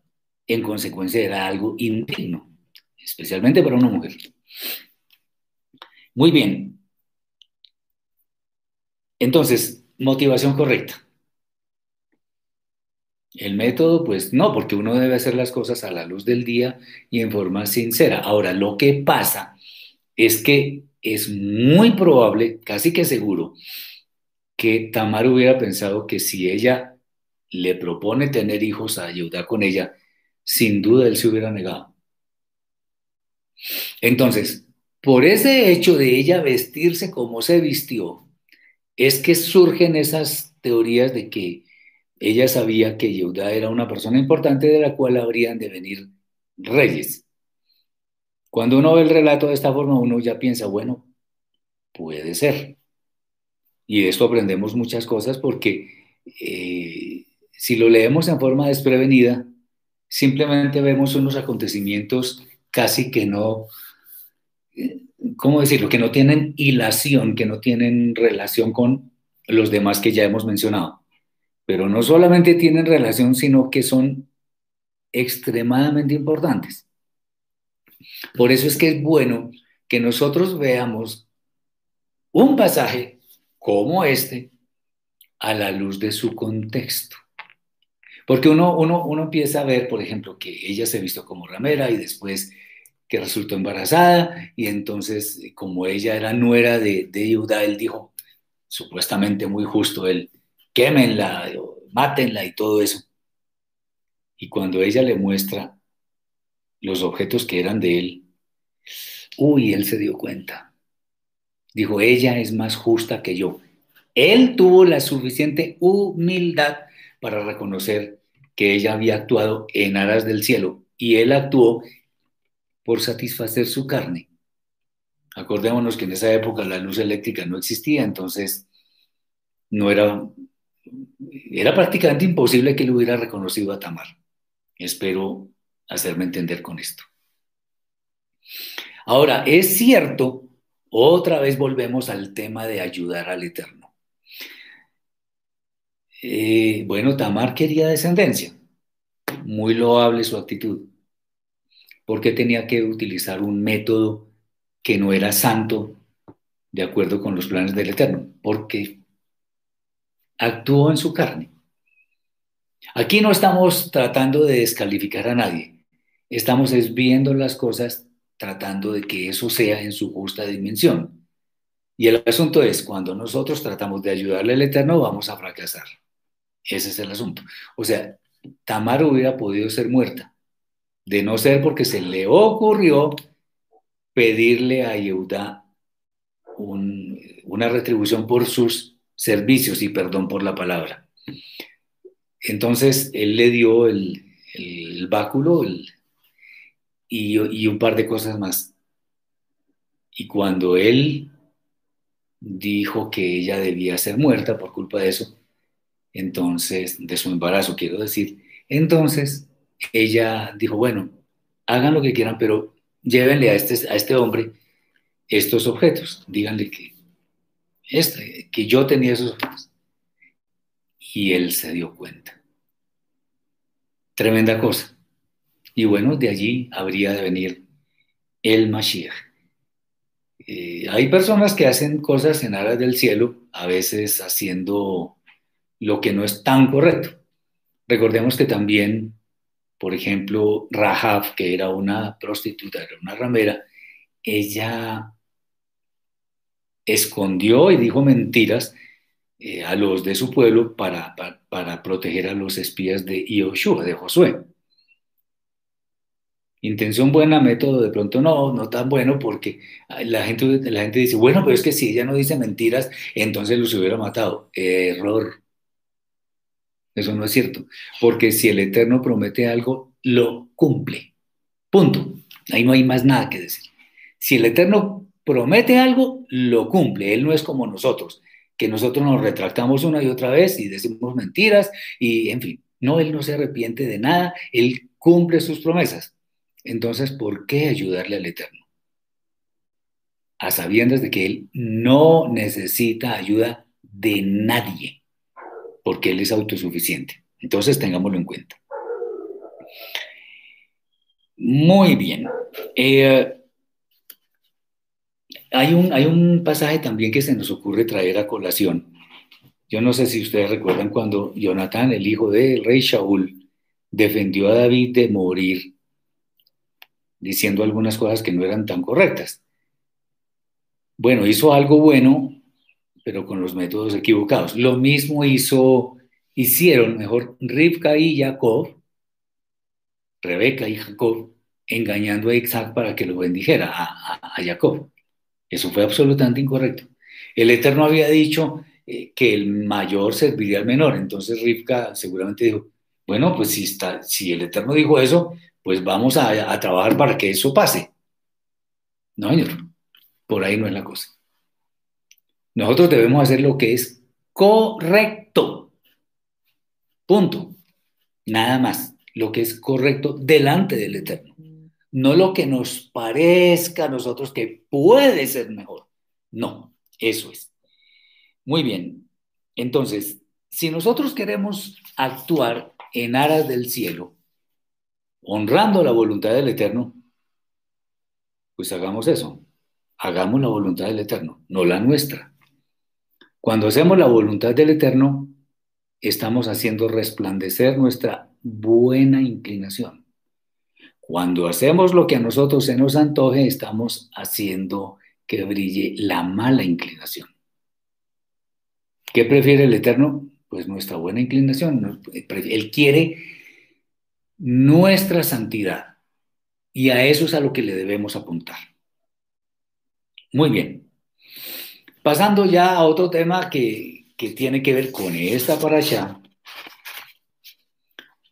[SPEAKER 2] en consecuencia era algo indigno, especialmente para una mujer. Muy bien. Entonces, motivación correcta. El método, pues no, porque uno debe hacer las cosas a la luz del día y en forma sincera. Ahora, lo que pasa es que es muy probable, casi que seguro, que Tamar hubiera pensado que si ella le propone tener hijos a ayudar con ella, sin duda él se hubiera negado. Entonces, por ese hecho de ella vestirse como se vistió, es que surgen esas teorías de que ella sabía que Yehuda era una persona importante de la cual habrían de venir reyes. Cuando uno ve el relato de esta forma, uno ya piensa, bueno, puede ser. Y de esto aprendemos muchas cosas porque eh, si lo leemos en forma desprevenida, simplemente vemos unos acontecimientos casi que no, eh, ¿cómo decirlo? Que no tienen hilación, que no tienen relación con los demás que ya hemos mencionado pero no solamente tienen relación, sino que son extremadamente importantes. Por eso es que es bueno que nosotros veamos un pasaje como este a la luz de su contexto. Porque uno, uno, uno empieza a ver, por ejemplo, que ella se visto como ramera y después que resultó embarazada y entonces como ella era nuera de, de él dijo, supuestamente muy justo, él, quémenla, mátenla y todo eso. Y cuando ella le muestra los objetos que eran de él, uy, él se dio cuenta. Dijo, ella es más justa que yo. Él tuvo la suficiente humildad para reconocer que ella había actuado en aras del cielo y él actuó por satisfacer su carne. Acordémonos que en esa época la luz eléctrica no existía, entonces no era era prácticamente imposible que él hubiera reconocido a Tamar. Espero hacerme entender con esto. Ahora, es cierto, otra vez volvemos al tema de ayudar al Eterno. Eh, bueno, Tamar quería descendencia. Muy loable su actitud. Porque tenía que utilizar un método que no era santo de acuerdo con los planes del Eterno. Porque actuó en su carne. Aquí no estamos tratando de descalificar a nadie, estamos viendo las cosas tratando de que eso sea en su justa dimensión. Y el asunto es, cuando nosotros tratamos de ayudarle al Eterno, vamos a fracasar. Ese es el asunto. O sea, Tamar hubiera podido ser muerta, de no ser porque se le ocurrió pedirle a Yehuda una retribución por sus servicios, y perdón por la palabra. Entonces, él le dio el, báculo y un par de cosas más. Y cuando él dijo que ella debía ser muerta por culpa de eso, entonces, de su embarazo, quiero decir, entonces ella dijo, bueno, hagan lo que quieran, pero llévenle a este, a este hombre estos objetos, díganle que, este, que yo tenía esos objetos. Y él se dio cuenta. Tremenda cosa. Y bueno, de allí habría de venir el Mashiach. Eh, hay personas que hacen cosas en aras del cielo, a veces haciendo lo que no es tan correcto. Recordemos que también, por ejemplo, Rahab, que era una prostituta, era una ramera, ella escondió y dijo mentiras eh, a los de su pueblo para, para, proteger a los espías de Ioshua, de Josué. Intención buena, método de pronto no, no tan bueno, porque la gente, la gente dice, bueno, pero es que si ella no dice mentiras, entonces los hubiera matado. Error. Eso no es cierto, porque si el Eterno promete algo, lo cumple. Punto. Ahí no hay más nada que decir. Si el Eterno promete algo, lo cumple. Él no es como nosotros, que nosotros nos retractamos una y otra vez y decimos mentiras y, en fin, no, Él no se arrepiente de nada, Él cumple sus promesas. Entonces, ¿por qué ayudarle al Eterno? A sabiendas de que Él no necesita ayuda de nadie, porque Él es autosuficiente. Entonces, tengámoslo en cuenta. Muy bien. Eh, hay, un, hay un pasaje también que se nos ocurre traer a colación. Yo no sé si ustedes recuerdan cuando Jonatán, el hijo del rey Shaul, defendió a David de morir diciendo algunas cosas que no eran tan correctas. Bueno, hizo algo bueno, pero con los métodos equivocados. Lo mismo hizo, hicieron mejor Rivka y Jacob, Rebeca y Jacob, engañando a Isaac para que lo bendijera a, Jacob. Eso fue absolutamente incorrecto. El Eterno había dicho eh, que el mayor serviría al menor, entonces Rivka seguramente dijo, bueno, pues si, está, si el Eterno dijo eso, pues vamos a, trabajar para que eso pase. No, señor, por ahí no es la cosa. Nosotros debemos hacer lo que es correcto. Punto. Nada más. Lo que es correcto delante del Eterno. No lo que nos parezca a nosotros que puede ser mejor. No, eso es. Muy bien. Entonces, si nosotros queremos actuar en aras del cielo, honrando la voluntad del Eterno, pues hagamos eso. Hagamos la voluntad del Eterno, no la nuestra. Cuando hacemos la voluntad del Eterno, estamos haciendo resplandecer nuestra buena inclinación. Cuando hacemos lo que a nosotros se nos antoje, estamos haciendo que brille la mala inclinación. ¿Qué prefiere el Eterno? Pues nuestra buena inclinación. Él quiere nuestra santidad. Y a eso es a lo que le debemos apuntar. Muy bien. Pasando ya a otro tema que, tiene que ver con esta para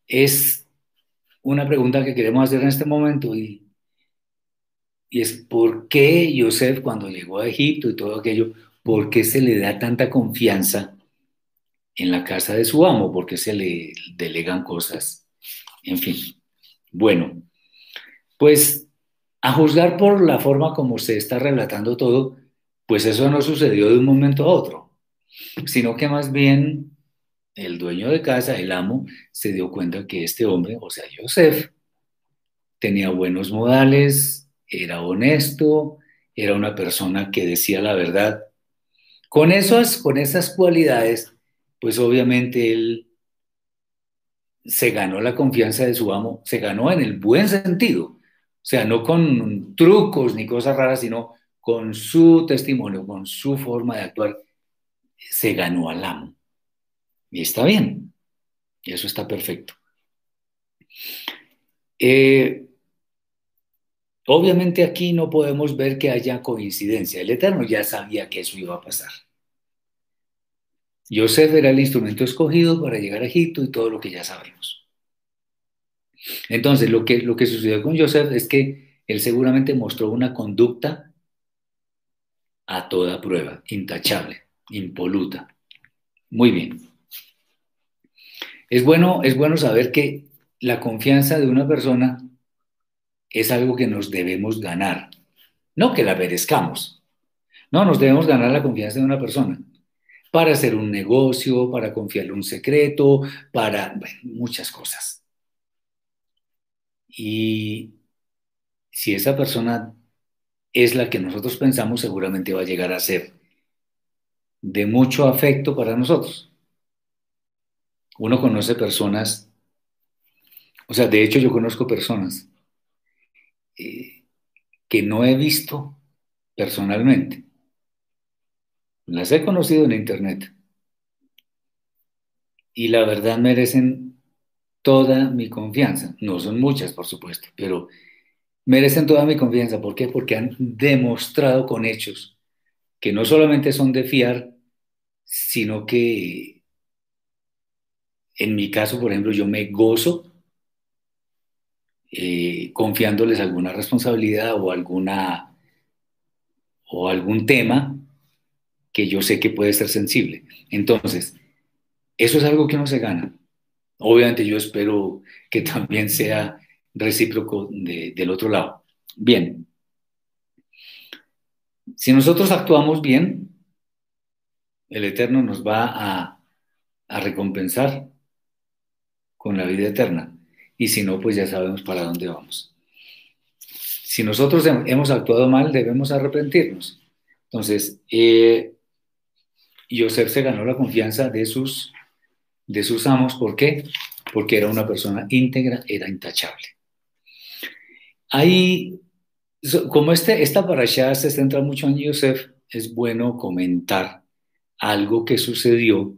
[SPEAKER 2] es una pregunta que queremos hacer en este momento y, y es ¿por qué Joseph cuando llegó a Egipto y todo aquello, por qué se le da tanta confianza en la casa de su amo? ¿Por qué se le delegan cosas en fin. Bueno, pues a juzgar por la forma como se está relatando todo, pues eso no sucedió de un momento a otro, sino que más bien el dueño de casa, el amo, se dio cuenta que este hombre, o sea, Joseph, tenía buenos modales, era honesto, era una persona que decía la verdad. Con esas, con esas cualidades, pues obviamente él se ganó la confianza de su amo, se ganó en el buen sentido, o sea, no con trucos ni cosas raras, sino con su testimonio, con su forma de actuar, se ganó al amo. Y está bien, y eso está perfecto. Eh, obviamente aquí no podemos ver que haya coincidencia, el Eterno ya sabía que eso iba a pasar. Joseph era el instrumento escogido para llegar a Egipto y todo lo que ya sabemos. Entonces, lo que, lo que sucedió con Joseph es que él seguramente mostró una conducta a toda prueba, intachable, impoluta. Muy bien. Es bueno, es bueno saber que la confianza de una persona es algo que nos debemos ganar, no que la merezcamos. No, nos debemos ganar la confianza de una persona para hacer un negocio, para confiarle un secreto, para muchas cosas. Y si esa persona es la que nosotros pensamos, seguramente va a llegar a ser de mucho afecto para nosotros. Uno conoce personas, o sea, de hecho yo conozco personas eh, que no he visto personalmente. Las he conocido en internet. Y la verdad merecen toda mi confianza. No son muchas, por supuesto, pero merecen toda mi confianza. ¿Por qué? Porque han demostrado con hechos que no solamente son de fiar, sino que en mi caso, por ejemplo, yo me gozo eh, confiándoles alguna responsabilidad o alguna o algún tema que yo sé que puede ser sensible. Entonces, eso es algo que no se gana. Obviamente yo espero que también sea recíproco del otro lado. Bien, si nosotros actuamos bien, el Eterno nos va a, a recompensar con la vida eterna. Y si no, pues ya sabemos para dónde vamos. Si nosotros hemos actuado mal, debemos arrepentirnos. Entonces, eh, Yosef se ganó la confianza de sus, de sus amos. ¿Por qué? Porque era una persona íntegra, era intachable. Ahí, como este, esta parasha se centra mucho en Yosef, es bueno comentar algo que sucedió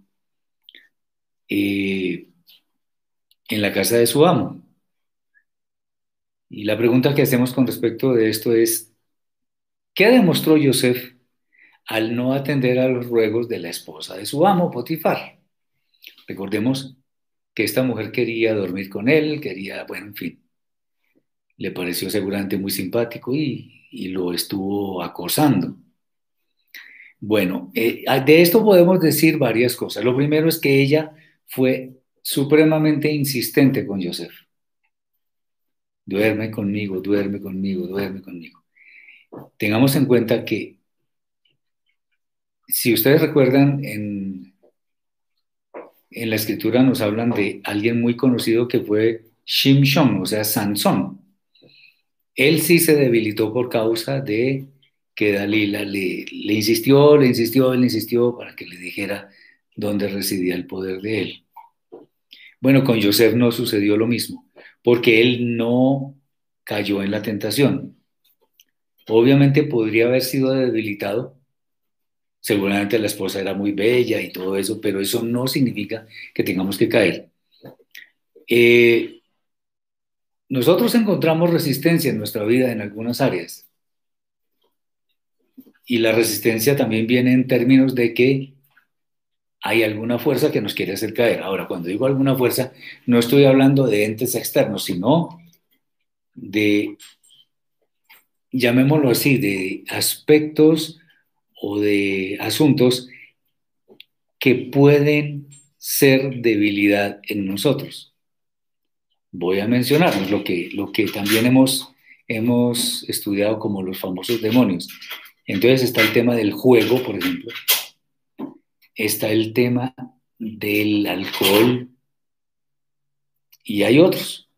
[SPEAKER 2] eh, en la casa de su amo. Y la pregunta que hacemos con respecto de esto es, ¿qué demostró Yosef al no atender a los ruegos de la esposa de su amo, Potifar? Recordemos que esta mujer quería dormir con él, quería, bueno, en fin, le pareció seguramente muy simpático y, lo estuvo acosando. Bueno, eh, de esto podemos decir varias cosas. Lo primero es que ella fue supremamente insistente con Joseph. Duerme conmigo, duerme conmigo, duerme conmigo. Tengamos en cuenta que, si ustedes recuerdan, en, en la escritura nos hablan de alguien muy conocido que fue Shimshon, o sea, Sansón. Él sí se debilitó por causa de que Dalila le, insistió, le insistió, le insistió para que le dijera dónde residía el poder de él. Bueno, con Joseph no sucedió lo mismo, porque él no cayó en la tentación. Obviamente podría haber sido debilitado. Seguramente la esposa era muy bella y todo eso, pero eso no significa que tengamos que caer. Eh, nosotros encontramos resistencia en nuestra vida en algunas áreas. Y la resistencia también viene en términos de que hay alguna fuerza que nos quiere hacer caer. Ahora, cuando digo alguna fuerza, no estoy hablando de entes externos, sino de, llamémoslo así, de aspectos o de asuntos que pueden ser debilidad en nosotros. Voy a mencionarnos lo que, también hemos, hemos estudiado como los famosos demonios. Entonces está el tema del juego, por ejemplo, está el tema del alcohol y hay otros.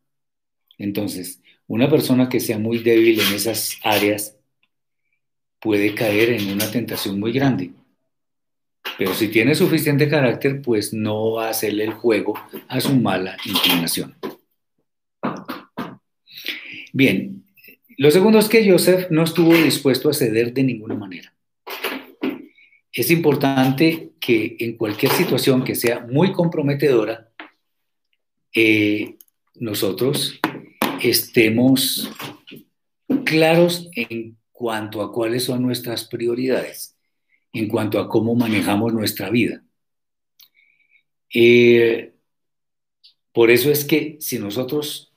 [SPEAKER 2] Entonces, una persona que sea muy débil en esas áreas puede caer en una tentación muy grande. Pero si tiene suficiente carácter, pues no va a hacerle el juego a su mala inclinación. Bien, lo segundo es que Joseph no estuvo dispuesto a ceder de ninguna manera es importante que en cualquier situación que sea muy comprometedora, eh, nosotros estemos claros en cuanto a cuáles son nuestras prioridades, en cuanto a cómo manejamos nuestra vida. Eh, por eso es que si nosotros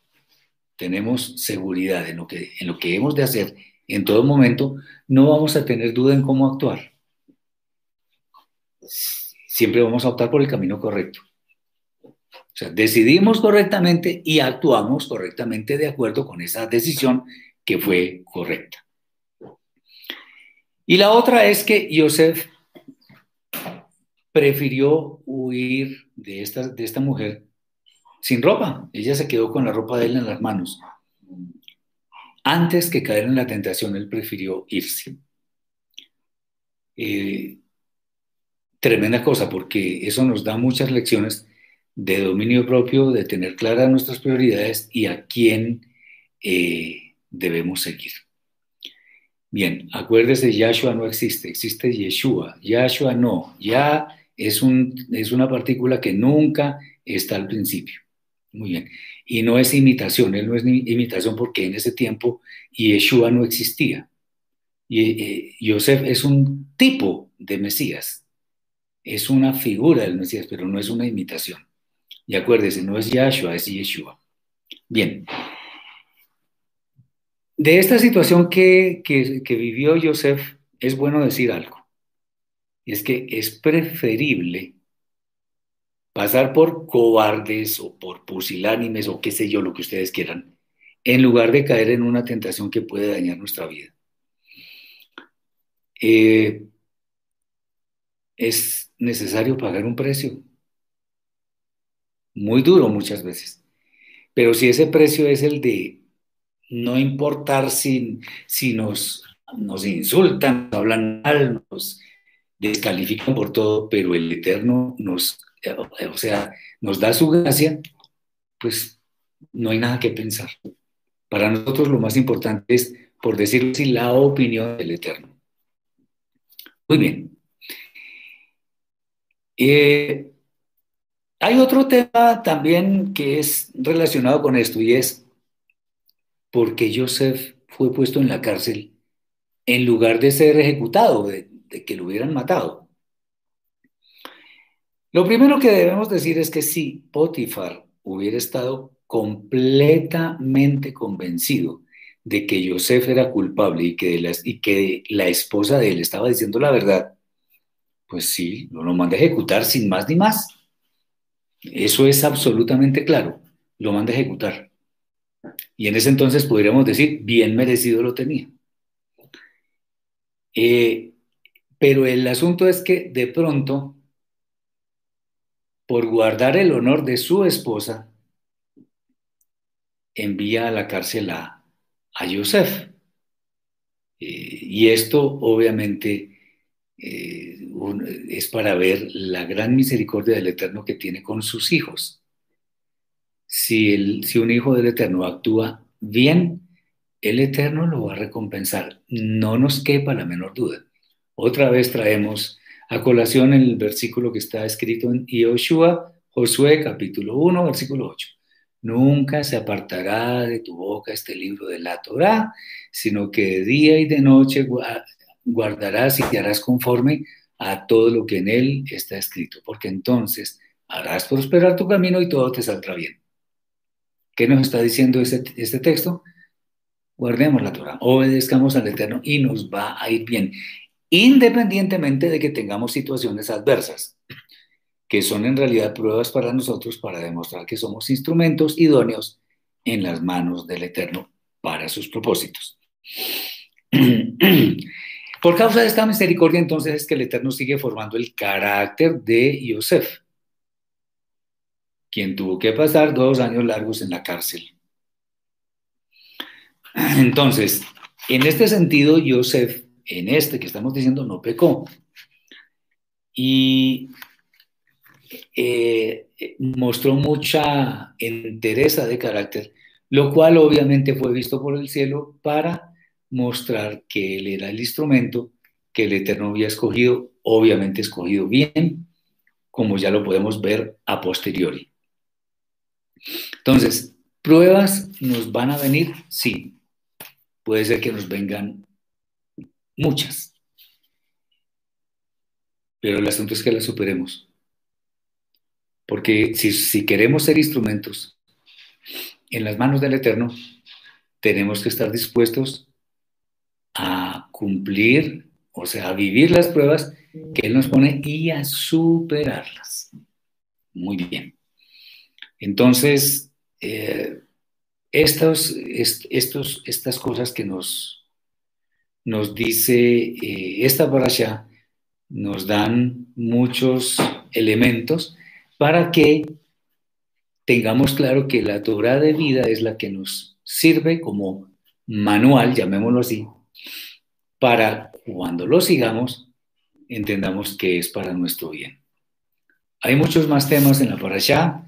[SPEAKER 2] tenemos seguridad en lo, que, en lo que hemos de hacer en todo momento, no vamos a tener duda en cómo actuar siempre vamos a optar por el camino correcto. O sea, decidimos correctamente y actuamos correctamente de acuerdo con esa decisión que fue correcta. Y la otra es que Yosef prefirió huir de esta, de esta mujer sin ropa. Ella se quedó con la ropa de él en las manos. Antes que caer en la tentación, él prefirió irse. Eh, tremenda cosa, porque eso nos da muchas lecciones de dominio propio, de tener claras nuestras prioridades y a quién eh, debemos seguir. Bien, acuérdese, Yahshua no existe, existe Yeshua. Yahshua no, ya es, un, es una partícula que nunca está al principio. Muy bien. Y no es imitación, él no es imitación porque en ese tiempo Yeshua no existía. Y, eh, Yosef es un tipo de Mesías, es una figura del Mesías, pero no es una imitación. Y acuérdese, no es Yahshua, es Yeshua. Bien, de esta situación que, vivió Joseph, es bueno decir algo. Y es que es preferible pasar por cobardes o por pusilánimes o qué sé yo, lo que ustedes quieran, en lugar de caer en una tentación que puede dañar nuestra vida. Eh, es necesario pagar un precio, muy duro muchas veces, pero si ese precio es el de no importar si, si nos, nos insultan, nos hablan mal, nos descalifican por todo, pero el Eterno nos, o sea, nos da su gracia, pues no hay nada que pensar. Para nosotros lo más importante es, por decirlo así, la opinión del Eterno. Muy bien. Eh, hay otro tema también que es relacionado con esto y es porque Joseph fue puesto en la cárcel en lugar de ser ejecutado, de, que lo hubieran matado. Lo primero que debemos decir es que si Potifar hubiera estado completamente convencido de que Joseph era culpable y que, la, y que la esposa de él estaba diciendo la verdad, pues sí, lo manda a ejecutar sin más ni más. Eso es absolutamente claro, lo manda a ejecutar. Y en ese entonces podríamos decir, bien merecido lo tenía. Eh, pero el asunto es que de pronto, por guardar el honor de su esposa, envía a la cárcel a, a Yosef. Eh, y esto obviamente eh, es para ver la gran misericordia del Eterno que tiene con sus hijos si, si un hijo del Eterno actúa bien, el Eterno lo va a recompensar. No nos quepa la menor duda. Otra vez traemos a colación el versículo que está escrito en Yoshua, Josué capítulo 1, versículo 8. Nunca se apartará de tu boca este libro de la Torah, sino que de día y de noche guardarás y te harás conforme a todo lo que en él está escrito, porque entonces harás prosperar tu camino y todo te saldrá bien. ¿Qué nos está diciendo este, texto? Guardemos la Torah, obedezcamos al Eterno y nos va a ir bien, independientemente de que tengamos situaciones adversas, que son en realidad pruebas para nosotros para demostrar que somos instrumentos idóneos en las manos del Eterno para sus propósitos. Por causa de esta misericordia, entonces, es que el Eterno sigue formando el carácter de Yosef quien tuvo que pasar dos años largos en la cárcel. Entonces, en este sentido, Joseph, en este que estamos diciendo, no pecó. Y eh, mostró mucha entereza de carácter, lo cual obviamente fue visto por el cielo para mostrar que él era el instrumento que el Eterno había escogido, obviamente escogido bien, como ya lo podemos ver a posteriori. Entonces, ¿pruebas nos van a venir? Sí. Puede ser que nos vengan muchas. Pero el asunto es que las superemos. Porque si, si queremos ser instrumentos en las manos del Eterno, tenemos que estar dispuestos a cumplir, o sea, a vivir las pruebas que Él nos pone y a superarlas. Muy bien. Entonces, eh, estos, estas cosas que nos, nos dice eh, esta allá nos dan muchos elementos para que tengamos claro que la Torah de vida es la que nos sirve como manual, llamémoslo así, para cuando lo sigamos, entendamos que es para nuestro bien. Hay muchos más temas en la parasha.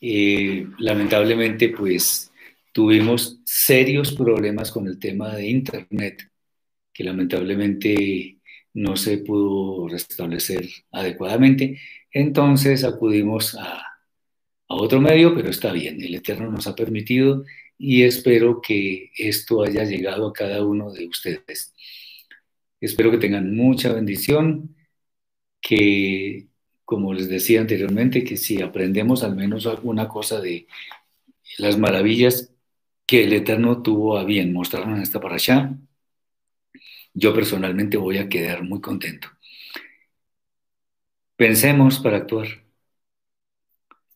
[SPEAKER 2] Eh, lamentablemente, pues tuvimos serios problemas con el tema de Internet, que lamentablemente no se pudo restablecer adecuadamente. Entonces acudimos a, otro medio, pero está bien, el Eterno nos ha permitido y espero que esto haya llegado a cada uno de ustedes. Espero que tengan mucha bendición, que, como les decía anteriormente, que si aprendemos al menos alguna cosa de las maravillas que el Eterno tuvo a bien mostrarnos en esta allá, yo personalmente voy a quedar muy contento. Pensemos para actuar.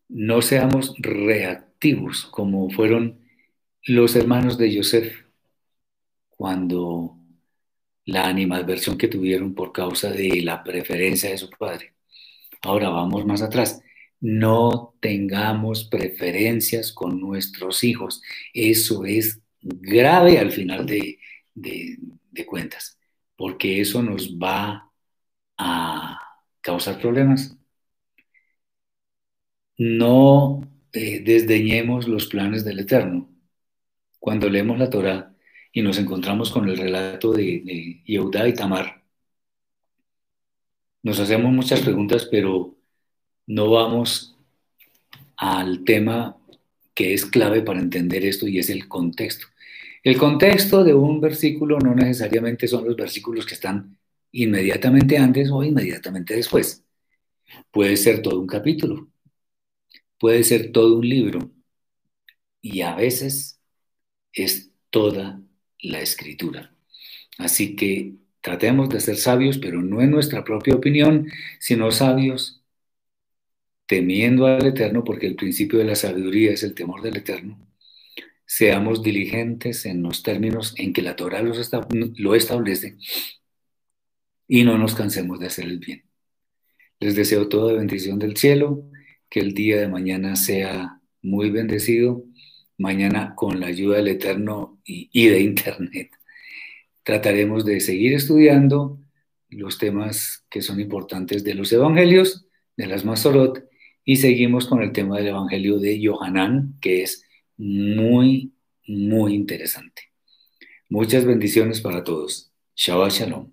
[SPEAKER 2] No seamos reactivos como fueron los hermanos de Joseph cuando la animadversión que tuvieron por causa de la preferencia de su padre. Ahora vamos más atrás. No tengamos preferencias con nuestros hijos. Eso es grave al final de, cuentas, porque eso nos va a causar problemas. No eh, desdeñemos los planes del Eterno. Cuando leemos la Torah y nos encontramos con el relato de, de Yehudá y Tamar, nos hacemos muchas preguntas, pero no vamos al tema que es clave para entender esto y es el contexto. El contexto de un versículo no necesariamente son los versículos que están inmediatamente antes o inmediatamente después. Puede ser todo un capítulo, puede ser todo un libro y a veces es toda la escritura. Así que tratemos de ser sabios, pero no en nuestra propia opinión, sino sabios temiendo al Eterno, porque el principio de la sabiduría es el temor del Eterno. Seamos diligentes en los términos en que la Torah lo establece y no nos cansemos de hacer el bien. Les deseo toda bendición del cielo que el día de mañana sea muy bendecido, mañana con la ayuda del Eterno y, de Internet. Trataremos de seguir estudiando los temas que son importantes de los evangelios, de las Masorot, y seguimos con el tema del evangelio de Yohanan, que es muy, muy interesante. Muchas bendiciones para todos. Shabbat Shalom.